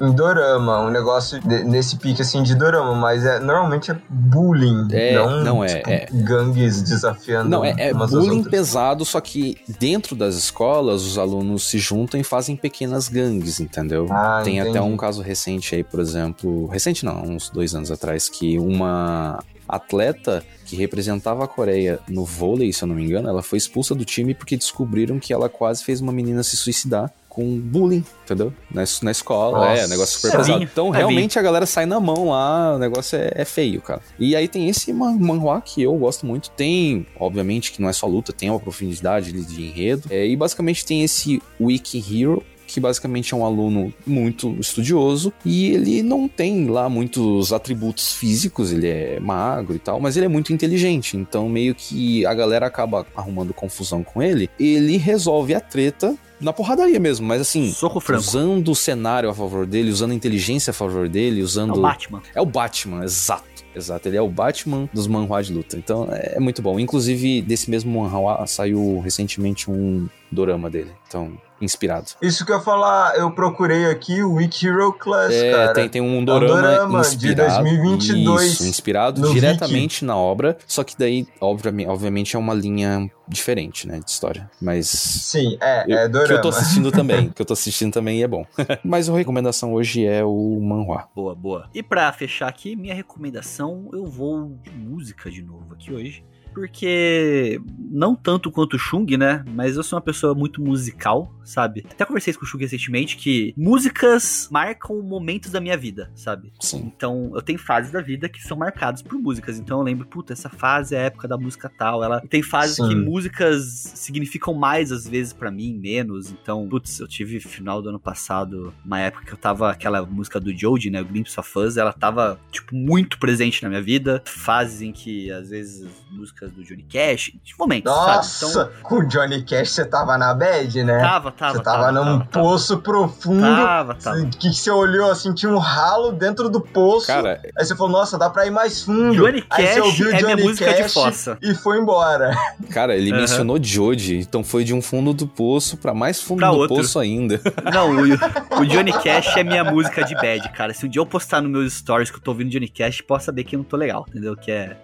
Em dorama, um negócio de- nesse pique assim de dorama, mas é normalmente é bullying, É, não, não é, tipo, é. gangues desafiando. Não, é, é bullying pesado, só que dentro das escolas os alunos se juntam e fazem pequenas gangues, entendeu? Ah, Tem até entendi. um caso recente aí, por exemplo, recente não, uns dois anos atrás, que uma atleta que representava a Coreia no vôlei, se eu não me engano, ela foi expulsa do time porque descobriram que ela quase fez uma menina se suicidar com bullying, entendeu? Na, na escola, Nossa. é, negócio super É pesado. vinho, Então, é realmente, a galera sai na mão lá, o negócio é, é feio, cara. E aí tem esse man- manhua que eu gosto muito. Tem, obviamente, que não é só luta, tem uma profundidade de enredo. É, e basicamente tem esse Wiki Hero, que basicamente é um aluno muito estudioso e ele não tem lá muitos atributos físicos, ele é magro e tal, mas ele é muito inteligente, então meio que a galera acaba arrumando confusão com ele, ele resolve a treta na porradaria mesmo, mas assim, usando o cenário a favor dele, usando a inteligência a favor dele, É usando o Batman. é o Batman, exato. Exato, ele é o Batman dos manhua de luta. Então é muito bom. Inclusive, desse mesmo manhua saiu recentemente um dorama dele. Então, inspirado. Isso que eu ia falar, eu procurei aqui o Wiki Hero Class, É, cara. tem, tem um dorama, dorama de inspirado. 2022 Isso, inspirado diretamente na obra. Só que daí, obviamente, obviamente, é uma linha diferente, né, de história. Mas. Sim, é, eu- é que dorama. eu tô assistindo também. que eu tô assistindo também e é bom. Mas a recomendação hoje é o manhua. Boa, boa. E pra fechar aqui, minha recomendação, eu vou de música de novo aqui hoje. Porque não tanto quanto o Chung, né? Mas eu sou uma pessoa muito musical, sabe? Até conversei com o Chung recentemente que músicas marcam momentos da minha vida, sabe? Sim. Então, eu tenho fases da vida que são marcadas por músicas. Então, eu lembro, puta, essa fase é a época da música tal. Ela tem fases Sim. que músicas significam mais às vezes pra mim, menos. Então, putz, eu tive final do ano passado, uma época que eu tava aquela música do Jody, né, o Glimpse of Us, ela tava tipo muito presente na minha vida. Fases em que às vezes as músicas do Johnny Cash, de momentos, Nossa, sabe? com o Johnny Cash você tava na bad, né? Então, tava, tava, você tava, num tava, poço profundo. Tava, tava. Que você olhou assim, tinha um ralo dentro do poço. Cara, Aí você falou, nossa, dá pra ir mais fundo. Johnny Aí você Cash ouviu é minha Johnny música de Cash fossa. E foi embora. cara, ele Aham. mencionou Jody, então foi de um fundo do poço pra mais fundo Pra do outro. poço ainda. Não, o, o Johnny Cash é minha música de bad, cara. Se um dia eu postar no meus stories que eu tô ouvindo Johnny Cash, posso saber que eu não tô legal, entendeu? Que é.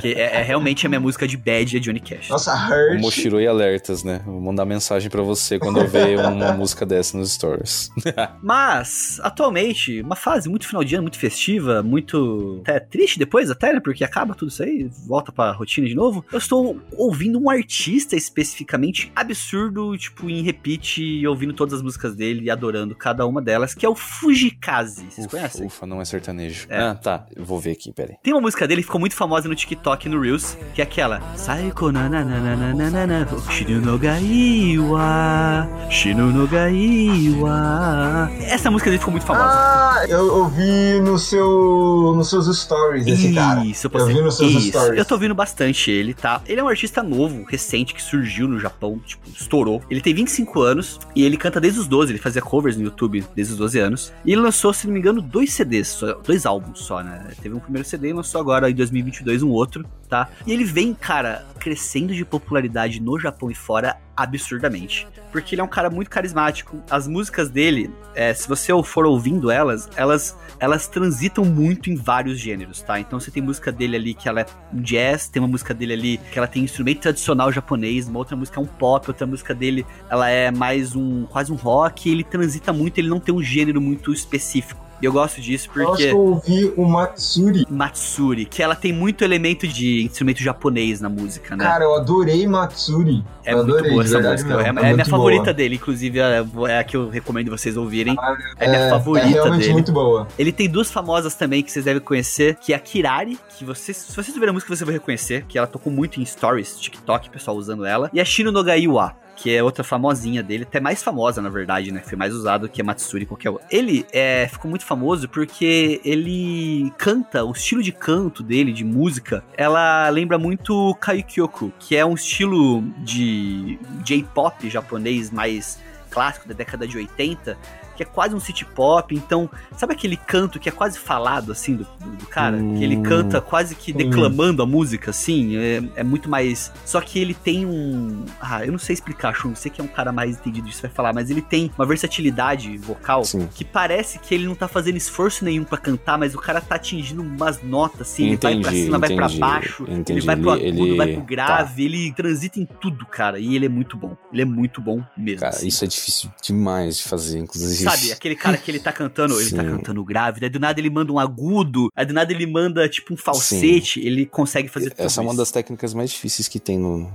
Que é, é realmente a minha música de bad é Johnny Cash. Nossa, O Hurt. Moshiro e alertas, né? Vou mandar mensagem pra você quando eu ver uma música dessa nos stories. Mas, atualmente, uma fase muito final de ano, muito festiva, muito até triste depois, até, né? Porque acaba tudo isso aí, volta pra rotina de novo. Eu estou ouvindo um artista especificamente absurdo, tipo, em repeat, e ouvindo todas as músicas dele e adorando cada uma delas, que é o Fujikaze. Vocês Ufa, conhecem? ufa, não é sertanejo. É. Ah, tá. Eu vou ver aqui, peraí. Tem uma música dele ficou muito famosa no TikTok e no Reels, que é aquela Saiko nanananananana Shinu no gaiwa Shinu no gaiwa Essa música dele ficou muito famosa. Ah, eu ouvi no seu, nos seus stories esse isso, cara. Isso, eu postei. Eu vi nos seus isso. stories. Eu tô ouvindo bastante ele, tá? Ele é um artista novo, recente, que surgiu no Japão, tipo, estourou. Ele tem 25 anos e ele canta desde os 12, ele fazia covers no YouTube desde os 12 anos. E ele lançou, se não me engano, dois CDs, dois álbuns só, né? Teve um primeiro CD e lançou agora em 2022 um outro, tá? E ele vem, cara, crescendo de popularidade no Japão e fora absurdamente. Porque ele é um cara muito carismático. As músicas dele, é, se você for ouvindo elas, elas elas transitam muito em vários gêneros, tá? Então você tem música dele ali que ela é jazz, tem uma música dele ali que ela tem instrumento tradicional japonês, uma outra música é um pop, outra música dele ela é mais um quase um rock, ele transita muito, ele não tem um gênero muito específico. E eu gosto disso Eu acho porque que eu ouvi o Matsuri. Matsuri, que ela tem muito elemento de instrumento japonês na música, né? Cara, eu adorei Matsuri. é eu muito adorei, boa essa verdade música. mesmo, É, é é minha favorita boa. dele, inclusive é, é a que eu recomendo vocês ouvirem. É, É, minha favorita é realmente dele. muito boa. Ele tem duas famosas também que vocês devem conhecer, que é a Kirari, que vocês, se vocês ouvirem a música você vai reconhecer, que ela tocou muito em stories, TikTok, pessoal usando ela, e a Shino no Gaiwa, que é outra famosinha dele, até mais famosa na verdade, né, foi mais usado que a Matsuri qualquer outra. Ele é, ficou muito famoso porque ele canta, o estilo de canto dele, de música, ela lembra muito Kaikyoku, que é um estilo de J-pop japonês mais clássico da década de 80, que é quase um city pop, então, sabe aquele canto que é quase falado, assim, do, do, do cara? Hum. Que ele canta quase que declamando a música, assim, é, é muito mais... Só que ele tem um... Ah, eu não sei explicar, Chum, você que é um cara mais entendido disso vai falar, mas ele tem uma versatilidade vocal Sim. que parece que ele não tá fazendo esforço nenhum pra cantar, mas o cara tá atingindo umas notas, assim, ele vai pra Entendi, cima, vai pra entendi, baixo, ele entendi. vai pro agudo, Ele- tá. vai pro grave, ele transita em tudo, cara, e ele é muito bom. Ele é muito bom mesmo. Cara, assim. isso é difícil demais de fazer, inclusive. Sabe, aquele cara que ele tá cantando, ele tá Sim. cantando grave, daí do nada ele manda um agudo, aí do nada ele manda tipo um falsete, ele consegue fazer tudo Essa é uma das técnicas mais difíceis que tem no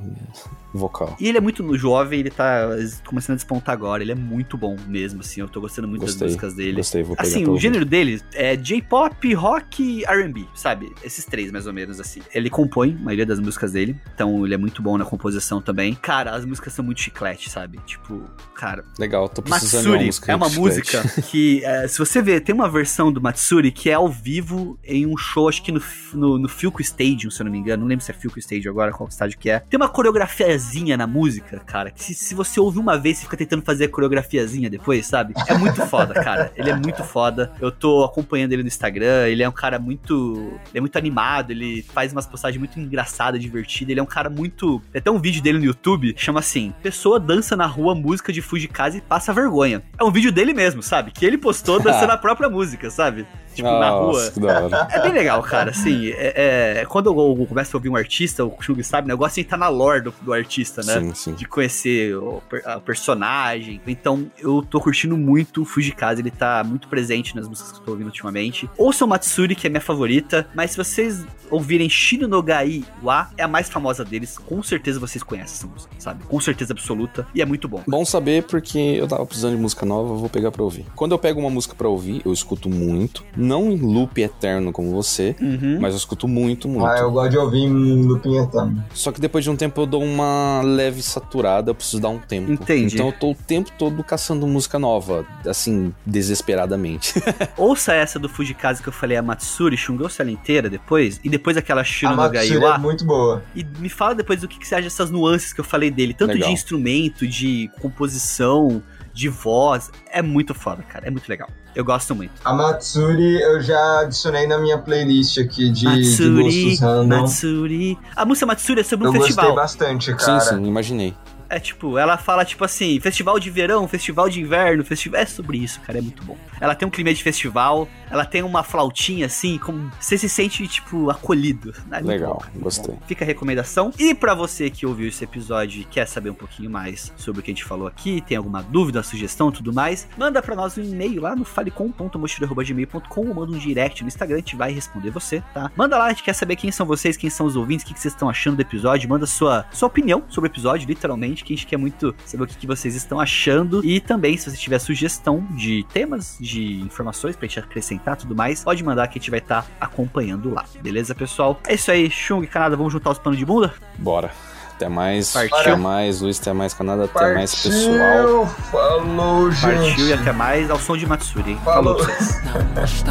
vocal. E ele é muito jovem, ele tá começando a despontar agora, ele é muito bom mesmo, assim, eu tô gostando muito Gostei, das músicas dele. Gostei, vou pegar Assim, o gênero dele é J-pop, rock e R&B, sabe? Esses três, mais ou menos, assim. Ele compõe a maioria das músicas dele, então ele é muito bom na composição também. Cara, as músicas são muito chiclete, sabe? Tipo, cara, Legal, tô precisando de uma Matsuri música é uma música que, é, se você ver, tem uma versão do Matsuri que é ao vivo em um show, acho que no, no, no Filco Stadium, se eu não me engano. Não lembro se é Filco Stadium agora, qual estádio que é. Tem uma coreografiazinha na música, cara, que se, se você ouve uma vez, você fica tentando fazer a coreografiazinha depois, sabe? É muito foda, cara. Ele é muito foda. Eu tô acompanhando ele no Instagram, ele é um cara muito... Ele é muito animado, ele faz umas postagens muito engraçadas, divertidas. Ele é um cara muito... Tem até um vídeo dele no YouTube, chama assim, Pessoa dança na rua música de Fujikaze e passa vergonha. É um vídeo dele mesmo, sabe? Que ele postou dançando a própria música, sabe? Tipo, Nossa, na rua. Que da hora. É bem legal, cara, assim, é, é, quando eu, eu começo a ouvir um artista, o Shug sabe, o negócio é estar na lore do, do, artista, né? Sim, sim. De conhecer o, a personagem. Então, eu tô curtindo muito o Fujikaze, ele tá muito presente nas músicas que eu tô ouvindo ultimamente. Ouçam Matsuri, que é minha favorita, mas se vocês ouvirem Shino no Gai Wa, é a mais famosa deles, com certeza vocês conhecem essa música, sabe? Com certeza absoluta, e é muito bom. Bom saber, porque eu tava precisando de música nova, eu vou pegar pra ouvir. Quando eu pego uma música pra ouvir, eu escuto muito, não em loop eterno como você, uhum. mas eu escuto muito, muito. Ah, eu gosto de ouvir em looping eterno. Só que depois de um tempo eu dou uma leve saturada, eu preciso dar um tempo. Entendi. Então eu tô o tempo todo caçando música nova, assim, desesperadamente. Ouça essa do Fujikaze que eu falei, a Matsuri, ouça ela inteira depois, e depois aquela Shino no Gaiwa. é muito boa. E me fala depois do que, que você acha dessas nuances que eu falei dele, tanto Legal. de instrumento, de composição, de voz. É muito foda, cara. É muito legal. Eu gosto muito. A Matsuri eu já adicionei na minha playlist aqui de, Matsuri, de Matsuri. A música Matsuri é sobre um eu festival. Eu gostei bastante, cara. Sim, sim, imaginei. É tipo, ela fala tipo assim, festival de verão, festival de inverno, festival. É sobre isso, cara, é muito bom. Ela tem um clima de festival, ela tem uma flautinha assim, como você se sente, tipo, acolhido. É Legal, bom, gostei. Bom. Fica a recomendação. E para você que ouviu esse episódio e quer saber um pouquinho mais sobre o que a gente falou aqui, tem alguma dúvida, sugestão tudo mais, manda para nós um e-mail lá no falecom.mochila.gmail.com ou manda um direct no Instagram, a gente vai responder você, tá? Manda lá, a gente quer saber quem são vocês, quem são os ouvintes, o que vocês estão achando do episódio, manda sua, sua opinião sobre o episódio, literalmente que a gente quer muito saber o que, que vocês estão achando. E também, se você tiver sugestão de temas, de informações pra gente acrescentar tudo mais, pode mandar que a gente vai estar tá acompanhando lá. Beleza, pessoal? É isso aí, Chung e Canada, vamos juntar os panos de bunda? Bora. Até mais. Partiu. Até mais, Luiz. Até mais, Canadá. Até Partiu. mais, pessoal. Falou, gente. Partiu e até mais ao som de Matsuri. Falou, Falou pra vocês.